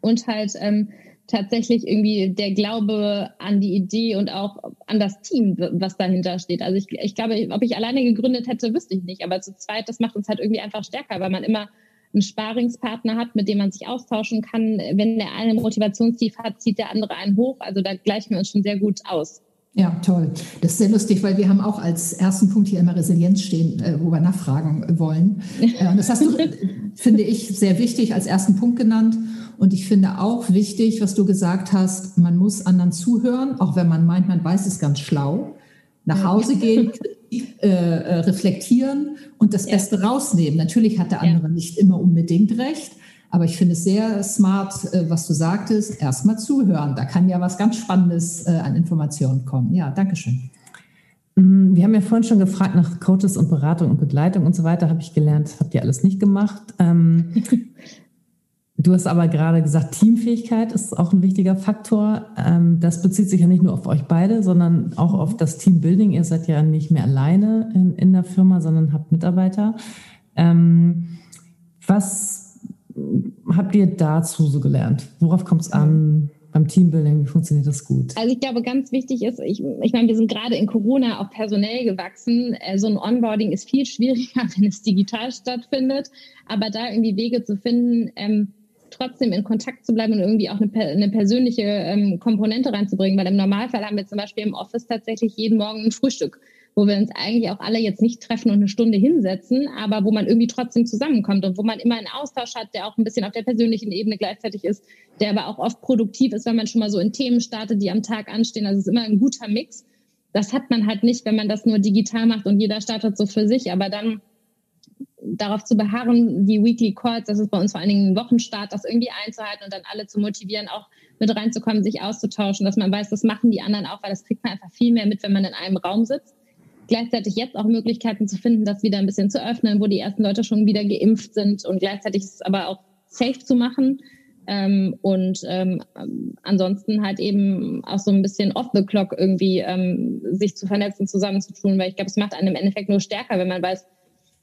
Und halt ähm, tatsächlich irgendwie der Glaube an die Idee und auch an das Team, was dahinter steht. Also ich, ich glaube, ob ich alleine gegründet hätte, wüsste ich nicht. Aber zu zweit, das macht uns halt irgendwie einfach stärker, weil man immer einen Sparingspartner hat, mit dem man sich austauschen kann. Wenn der eine Motivationstief hat, zieht der andere einen hoch. Also da gleichen wir uns schon sehr gut aus. Ja, toll. Das ist sehr lustig, weil wir haben auch als ersten Punkt hier immer Resilienz stehen, äh, wo wir nachfragen wollen. Äh, und das hast du, finde ich, sehr wichtig als ersten Punkt genannt. Und ich finde auch wichtig, was du gesagt hast, man muss anderen zuhören, auch wenn man meint, man weiß es ganz schlau. Nach Hause gehen, äh, äh, reflektieren und das Beste rausnehmen. Natürlich hat der andere nicht immer unbedingt recht, aber ich finde es sehr smart, äh, was du sagtest, erstmal zuhören. Da kann ja was ganz Spannendes äh, an Informationen kommen. Ja, Dankeschön. Mhm, wir haben ja vorhin schon gefragt nach Coaches und Beratung und Begleitung und so weiter. Habe ich gelernt, habt ihr alles nicht gemacht. Du hast aber gerade gesagt, Teamfähigkeit ist auch ein wichtiger Faktor. Ähm, das bezieht sich ja nicht nur auf euch beide, sondern auch auf das Teambuilding. Ihr seid ja nicht mehr alleine in, in der Firma, sondern habt Mitarbeiter. Ähm, was habt ihr dazu so gelernt? Worauf kommt es an? Beim Teambuilding, wie funktioniert das gut? Also ich glaube, ganz wichtig ist, ich, ich meine, wir sind gerade in Corona auch personell gewachsen. Äh, so ein Onboarding ist viel schwieriger, wenn es digital stattfindet. Aber da irgendwie Wege zu finden, ähm, trotzdem in Kontakt zu bleiben und irgendwie auch eine, eine persönliche ähm, Komponente reinzubringen. Weil im Normalfall haben wir zum Beispiel im Office tatsächlich jeden Morgen ein Frühstück wo wir uns eigentlich auch alle jetzt nicht treffen und eine Stunde hinsetzen, aber wo man irgendwie trotzdem zusammenkommt und wo man immer einen Austausch hat, der auch ein bisschen auf der persönlichen Ebene gleichzeitig ist, der aber auch oft produktiv ist, wenn man schon mal so in Themen startet, die am Tag anstehen. Also es ist immer ein guter Mix. Das hat man halt nicht, wenn man das nur digital macht und jeder startet so für sich, aber dann darauf zu beharren, die Weekly Calls, das ist bei uns vor allen Dingen ein Wochenstart, das irgendwie einzuhalten und dann alle zu motivieren, auch mit reinzukommen, sich auszutauschen, dass man weiß, das machen die anderen auch, weil das kriegt man einfach viel mehr mit, wenn man in einem Raum sitzt gleichzeitig jetzt auch Möglichkeiten zu finden, das wieder ein bisschen zu öffnen, wo die ersten Leute schon wieder geimpft sind und gleichzeitig es aber auch safe zu machen. Ähm, und ähm, ansonsten halt eben auch so ein bisschen off the clock irgendwie ähm, sich zu vernetzen, zusammenzutun, weil ich glaube, es macht einen im Endeffekt nur stärker, wenn man weiß,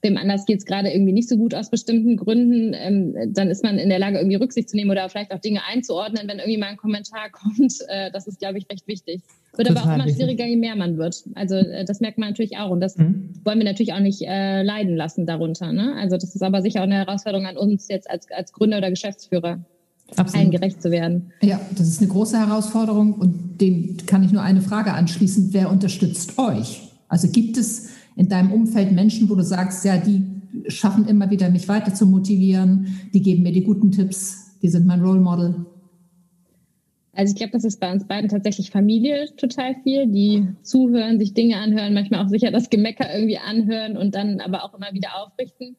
dem anders geht es gerade irgendwie nicht so gut aus bestimmten Gründen, ähm, dann ist man in der Lage, irgendwie Rücksicht zu nehmen oder vielleicht auch Dinge einzuordnen, wenn irgendwie mal ein Kommentar kommt. Äh, das ist, glaube ich, recht wichtig. Wird Total aber auch immer schwieriger, je mehr man wird. Also äh, das merkt man natürlich auch und das mhm. wollen wir natürlich auch nicht äh, leiden lassen darunter. Ne? Also das ist aber sicher auch eine Herausforderung an uns jetzt als, als Gründer oder Geschäftsführer. Absolut. allen gerecht zu werden. Ja, das ist eine große Herausforderung und dem kann ich nur eine Frage anschließen. Wer unterstützt euch? Also gibt es in deinem Umfeld Menschen, wo du sagst, ja, die schaffen immer wieder, mich weiter zu motivieren, die geben mir die guten Tipps, die sind mein Role Model? Also ich glaube, das ist bei uns beiden tatsächlich Familie total viel, die zuhören, sich Dinge anhören, manchmal auch sicher das Gemecker irgendwie anhören und dann aber auch immer wieder aufrichten.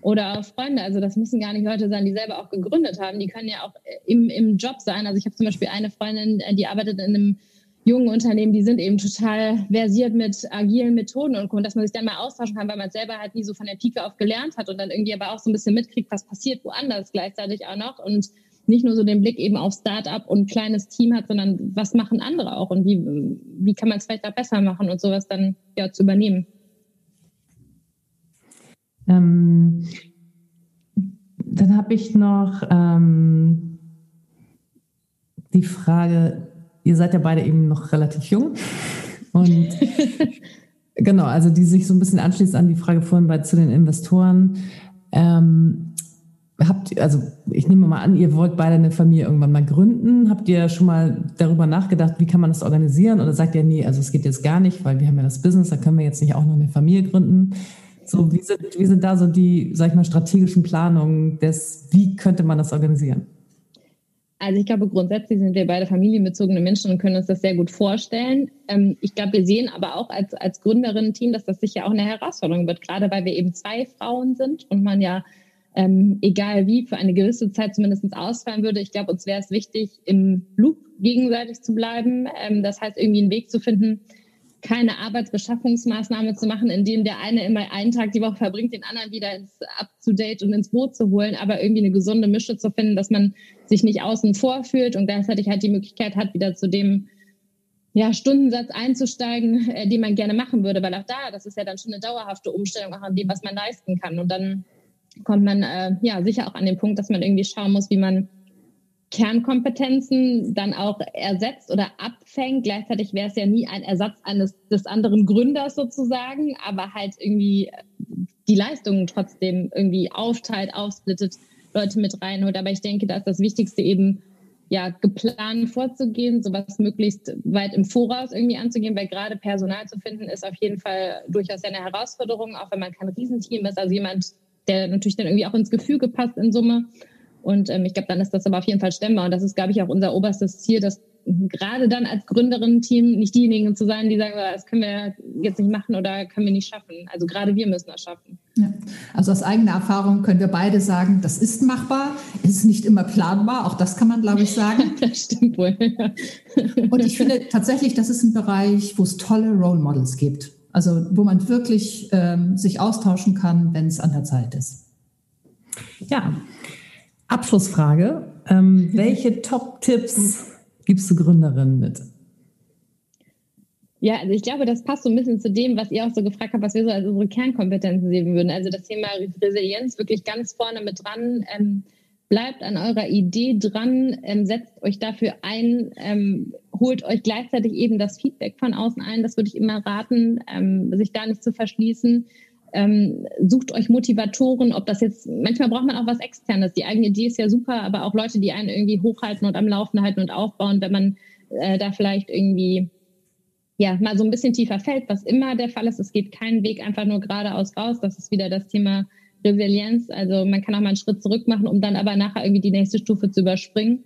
Oder auch Freunde, also das müssen gar nicht Leute sein, die selber auch gegründet haben. Die können ja auch im, im Job sein. Also ich habe zum Beispiel eine Freundin, die arbeitet in einem jungen Unternehmen, die sind eben total versiert mit agilen Methoden und, und dass man sich dann mal austauschen kann, weil man selber halt nie so von der Pike auf gelernt hat und dann irgendwie aber auch so ein bisschen mitkriegt, was passiert woanders gleichzeitig auch noch und nicht nur so den Blick eben auf Start-up und kleines Team hat, sondern was machen andere auch und wie, wie kann man es vielleicht auch besser machen und sowas dann ja zu übernehmen. Ähm, dann habe ich noch ähm, die Frage, ihr seid ja beide eben noch relativ jung. Und genau, also die sich so ein bisschen anschließt an die Frage vorhin bei zu den Investoren. Ähm, habt also ich nehme mal an, ihr wollt beide eine Familie irgendwann mal gründen. Habt ihr schon mal darüber nachgedacht, wie kann man das organisieren? Oder sagt ihr, nee, also es geht jetzt gar nicht, weil wir haben ja das Business, da können wir jetzt nicht auch noch eine Familie gründen. So, wie sind, wie sind da so die, sag ich mal, strategischen Planungen des, wie könnte man das organisieren? Also ich glaube, grundsätzlich sind wir beide familienbezogene Menschen und können uns das sehr gut vorstellen. Ähm, ich glaube, wir sehen aber auch als, als Gründerinnen-Team, dass das sicher auch eine Herausforderung wird, gerade weil wir eben zwei Frauen sind und man ja, ähm, egal wie, für eine gewisse Zeit zumindest ausfallen würde. Ich glaube, uns wäre es wichtig, im Loop gegenseitig zu bleiben. Ähm, das heißt, irgendwie einen Weg zu finden, keine Arbeitsbeschaffungsmaßnahme zu machen, indem der eine immer einen Tag die Woche verbringt, den anderen wieder ins Up-to-Date und ins Boot zu holen, aber irgendwie eine gesunde Mische zu finden, dass man sich nicht außen vor fühlt und gleichzeitig halt die Möglichkeit hat, wieder zu dem ja, Stundensatz einzusteigen, äh, den man gerne machen würde, weil auch da, das ist ja dann schon eine dauerhafte Umstellung auch an dem, was man leisten kann. Und dann kommt man äh, ja sicher auch an den Punkt, dass man irgendwie schauen muss, wie man Kernkompetenzen dann auch ersetzt oder abfängt. Gleichzeitig wäre es ja nie ein Ersatz eines des anderen Gründers sozusagen, aber halt irgendwie die Leistungen trotzdem irgendwie aufteilt, aufsplittet, Leute mit reinholt. Aber ich denke, da ist das Wichtigste eben, ja, geplant vorzugehen, sowas möglichst weit im Voraus irgendwie anzugehen, weil gerade Personal zu finden ist auf jeden Fall durchaus eine Herausforderung, auch wenn man kein Riesenteam ist, also jemand, der natürlich dann irgendwie auch ins Gefüge passt in Summe. Und ähm, ich glaube, dann ist das aber auf jeden Fall stemmbar. Und das ist, glaube ich, auch unser oberstes Ziel, dass gerade dann als Gründerin-Team nicht diejenigen zu sein, die sagen, das können wir jetzt nicht machen oder können wir nicht schaffen. Also gerade wir müssen das schaffen. Ja. Also aus eigener Erfahrung können wir beide sagen, das ist machbar, es ist nicht immer planbar, auch das kann man, glaube ich, sagen. das stimmt wohl. Und ich finde tatsächlich, das ist ein Bereich, wo es tolle Role Models gibt. Also wo man wirklich ähm, sich austauschen kann, wenn es an der Zeit ist. Ja, Abschlussfrage. Ähm, welche Top-Tipps gibst du Gründerinnen mit? Ja, also ich glaube, das passt so ein bisschen zu dem, was ihr auch so gefragt habt, was wir so als unsere Kernkompetenzen sehen würden. Also das Thema Resilienz wirklich ganz vorne mit dran. Ähm, bleibt an eurer Idee dran, ähm, setzt euch dafür ein, ähm, holt euch gleichzeitig eben das Feedback von außen ein. Das würde ich immer raten, ähm, sich da nicht zu verschließen. Ähm, sucht euch Motivatoren, ob das jetzt, manchmal braucht man auch was Externes. Die eigene Idee ist ja super, aber auch Leute, die einen irgendwie hochhalten und am Laufen halten und aufbauen, wenn man äh, da vielleicht irgendwie ja mal so ein bisschen tiefer fällt, was immer der Fall ist. Es geht keinen Weg einfach nur geradeaus raus. Das ist wieder das Thema Resilienz. Also man kann auch mal einen Schritt zurück machen, um dann aber nachher irgendwie die nächste Stufe zu überspringen.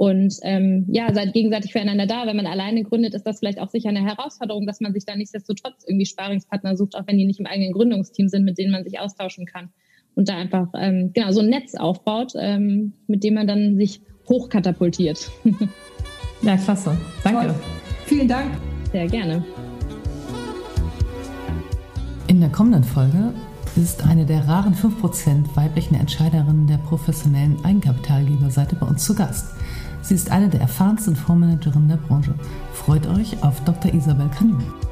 Und ähm, ja, seid gegenseitig füreinander da. Wenn man alleine gründet, ist das vielleicht auch sicher eine Herausforderung, dass man sich da nichtsdestotrotz irgendwie Sparingspartner sucht, auch wenn die nicht im eigenen Gründungsteam sind, mit denen man sich austauschen kann. Und da einfach ähm, genau so ein Netz aufbaut, ähm, mit dem man dann sich hochkatapultiert. ja, klasse. Danke. Toll. Vielen Dank. Sehr gerne. In der kommenden Folge ist eine der raren 5% weiblichen Entscheiderinnen der professionellen Eigenkapitalgeberseite bei uns zu Gast. Sie ist eine der erfahrensten Fondsmanagerinnen der Branche. Freut euch auf Dr. Isabel Canut.